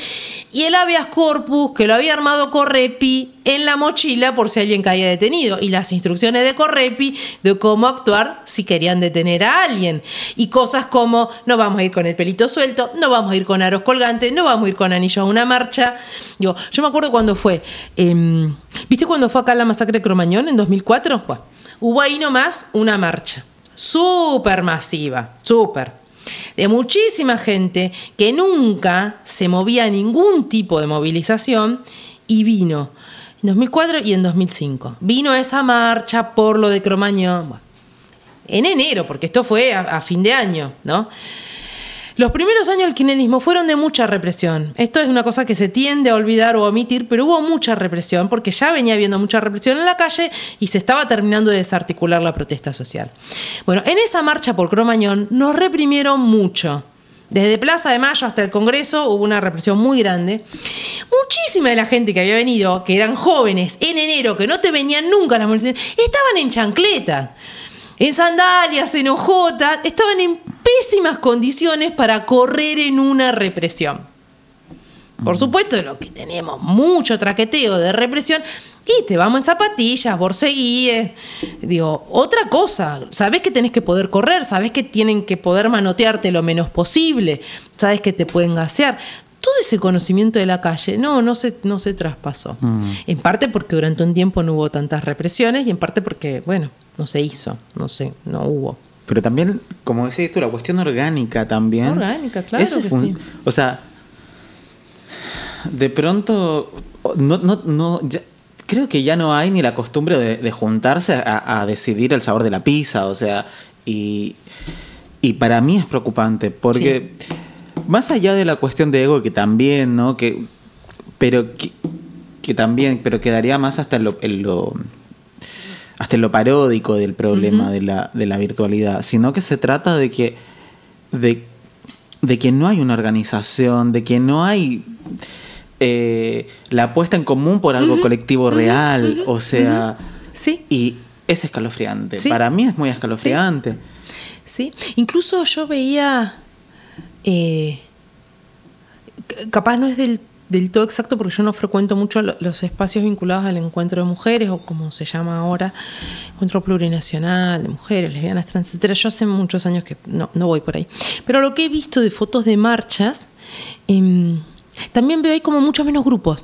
y el habeas corpus que lo había armado Correpi en la mochila por si alguien caía detenido, y las instrucciones de Correpi de cómo actuar si querían detener a alguien, y cosas como no vamos a ir con el pelito suelto, no vamos a ir con aros colgantes, no vamos a ir con anillos a una marcha. Digo, yo me acuerdo cuando fue, em, ¿viste cuando fue acá la masacre de Cromañón en 2004? Bueno, hubo ahí nomás una marcha, súper masiva, súper de muchísima gente que nunca se movía a ningún tipo de movilización y vino 2004 y en 2005. Vino esa marcha por lo de Cromañón. En enero, porque esto fue a, fin de año, ¿no? Los primeros años del kirchnerismo fueron de mucha represión. Esto es una cosa que se tiende a olvidar o omitir, pero hubo mucha represión porque ya venía habiendo mucha represión en la calle y se estaba terminando de desarticular la protesta social. Bueno, en esa marcha por Cromañón nos reprimieron mucho. Desde Plaza de Mayo hasta el Congreso hubo una represión muy grande. Muchísima de la gente que había venido, que eran jóvenes en enero, que no te venían nunca las movilizaciones, estaban en chancleta en sandalias, en hojotas, estaban en pésimas condiciones para correr en una represión. Por supuesto, lo que tenemos mucho traqueteo de represión, y te vamos en zapatillas, borseguíes. Digo, otra cosa, sabes que tenés que poder correr, sabes que tienen que poder manotearte lo menos posible, sabes que te pueden gasear. Todo ese conocimiento de la calle, no, no se, no se traspasó. En parte porque durante un tiempo no hubo tantas represiones y en parte porque, bueno, no se hizo, no sé, no hubo. Pero también, como decías tú, la cuestión orgánica también. Orgánica, claro Eso que sí. O sea, de pronto, no, no, no, ya- creo que ya no hay ni la costumbre de, de juntarse a, a decidir el sabor de la pizza, o sea, y, y para mí es preocupante, porque más allá de la cuestión de ego, que también, ¿no? Que, pero que, que también, pero quedaría más hasta en lo, en lo- hasta en lo paródico del problema de, la, de la virtualidad, sino que se trata de que, de, de que no hay una organización, de que no hay eh, la puesta en común por algo colectivo real, o sea, Sí, y es escalofriante. Sí. Para mí es muy escalofriante. sí. Incluso yo veía, eh, capaz no es del del todo exacto porque yo no frecuento mucho lo- los espacios vinculados al encuentro de mujeres o como se llama ahora, encuentro plurinacional de mujeres, lesbianas, trans, etcétera. Yo hace muchos años que no, no voy por ahí. Pero lo que he visto de fotos de marchas, em, también veo ahí como muchos menos grupos.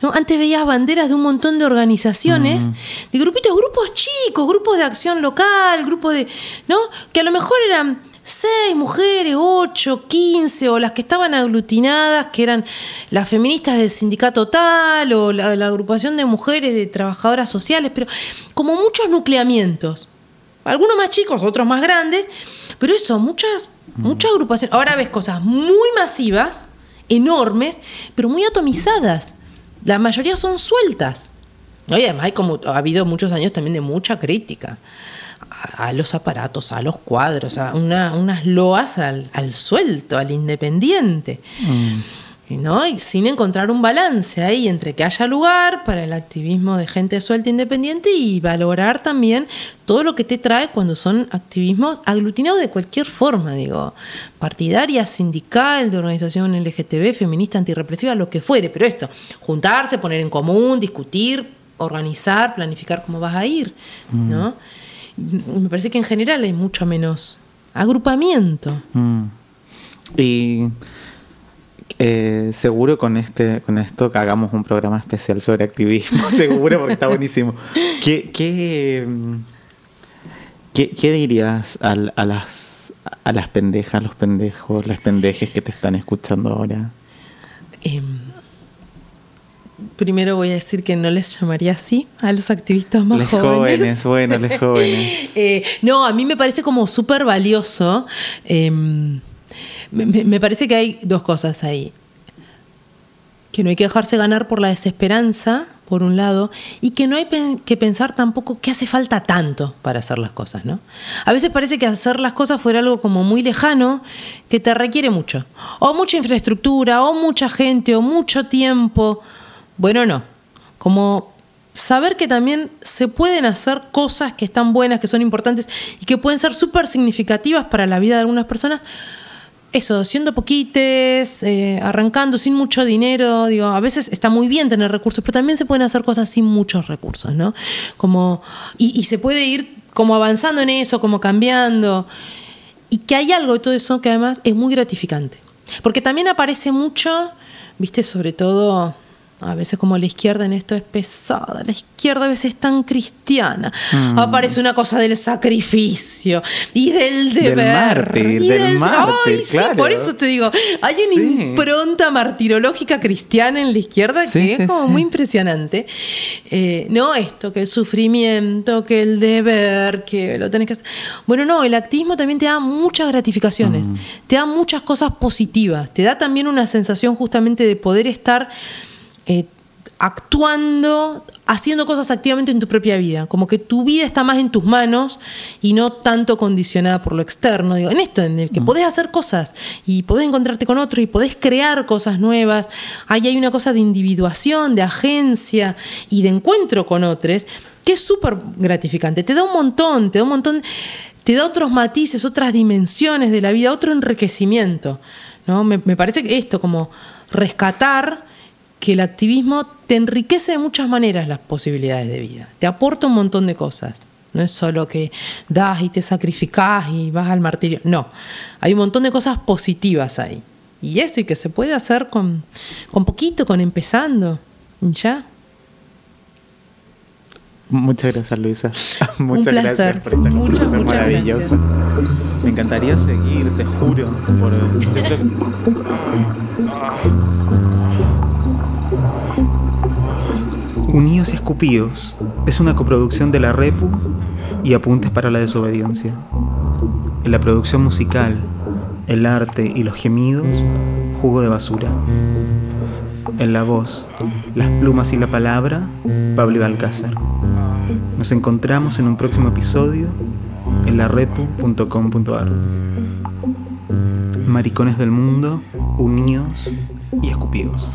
¿no? Antes veías banderas de un montón de organizaciones, de grupitos, grupos chicos, grupos de acción local, grupos de. ¿no? Que a lo mejor eran seis mujeres, ocho, quince, o las que estaban aglutinadas, que eran las feministas del sindicato tal, o la, la agrupación de mujeres de trabajadoras sociales, pero como muchos nucleamientos. Algunos más chicos, otros más grandes, pero eso, muchas, muchas agrupaciones. Ahora ves cosas muy masivas, enormes, pero muy atomizadas. La mayoría son sueltas. Y además hay como, ha habido muchos años también de mucha crítica a, los aparatos, a los cuadros, a una- unas loas al, suelto, al independiente. Y, ¿no? y sin encontrar un balance ahí entre que haya lugar para el activismo de gente suelta e independiente y valorar también todo lo que te trae cuando son activismos aglutinados de cualquier forma, digo, partidaria, sindical, de organización LGTB, feminista, antirrepresiva, lo que fuere, pero esto, juntarse, poner en común, discutir, organizar, planificar cómo vas a ir, ¿no? Me parece que en general hay mucho menos agrupamiento. Mm. Y eh, seguro con este con esto que hagamos un programa especial sobre activismo, seguro, porque está buenísimo. ¿Qué, qué, mm, qué, qué dirías al- a, las, a las pendejas, los pendejos, las pendejes que te están escuchando ahora? Em, primero voy a decir que no les llamaría así a los activistas más Les jóvenes. jóvenes, bueno, les jóvenes. Eh, no, a mí me parece como súper valioso. Me, parece que hay dos cosas ahí. Que no hay que dejarse ganar por la desesperanza, por un lado, y que no hay que pensar tampoco que hace falta tanto para hacer las cosas, ¿no? A veces parece que hacer las cosas fuera algo como muy lejano, que te requiere mucho. O mucha infraestructura, o mucha gente, o mucho tiempo. Bueno, no. Como saber que también se pueden hacer cosas que están buenas, que son importantes y que pueden ser súper significativas para la vida de algunas personas. Eso, siendo poquites, eh, arrancando sin mucho dinero, digo, a veces está muy bien tener recursos, pero también se pueden hacer cosas sin muchos recursos, ¿no? Como, y, y se puede ir como avanzando en eso, como cambiando. Y que hay algo de todo eso que además es muy gratificante. Porque también aparece mucho, viste, sobre todo a veces como la izquierda en esto es pesada, la izquierda a veces es tan cristiana. Aparece una cosa del sacrificio y del Del deber. mártir, y del mártir, Ay, sí, claro. por eso te digo, hay una Sí. impronta martirológica cristiana en la izquierda Sí, que sí, es como sí. muy impresionante. Eh, no esto, que el sufrimiento, que el deber, que lo tenés que hacer. Bueno, no, el activismo también te da muchas gratificaciones, Mm. te da muchas cosas positivas, te da también una sensación justamente de poder estar eh, actuando, haciendo cosas activamente en tu propia vida, como que tu vida está más en tus manos y no tanto condicionada por lo externo, digo, en esto, en el que podés hacer cosas y podés encontrarte con otro y podés crear cosas nuevas, ahí hay una cosa de individuación, de agencia y de encuentro con otros, que es súper gratificante, te da un montón, te da un montón, te da otros matices, otras dimensiones de la vida, otro enriquecimiento, ¿no? Me, me parece que esto, como rescatar que el activismo te enriquece de muchas maneras las posibilidades de vida, te aporta un montón de cosas. No es solo que das y te sacrificás y vas al martirio. No, hay un montón de cosas positivas ahí. Y eso, y que se puede hacer con, con poquito, con empezando. Ya. Muchas gracias, Luisa. Muchas placer. gracias por esta Muchas, conversación muchas maravillosa. Me encantaría seguir, te juro. Por, Unidos y Escupidos es una coproducción de la Repu y Apuntes para la Desobediencia. En la producción musical, el arte y los gemidos, jugo de basura. En la voz, las plumas y la palabra, Pablo Balcázar. Nos encontramos en un próximo episodio en larepu.com.ar. Maricones del mundo, unidos y escupidos.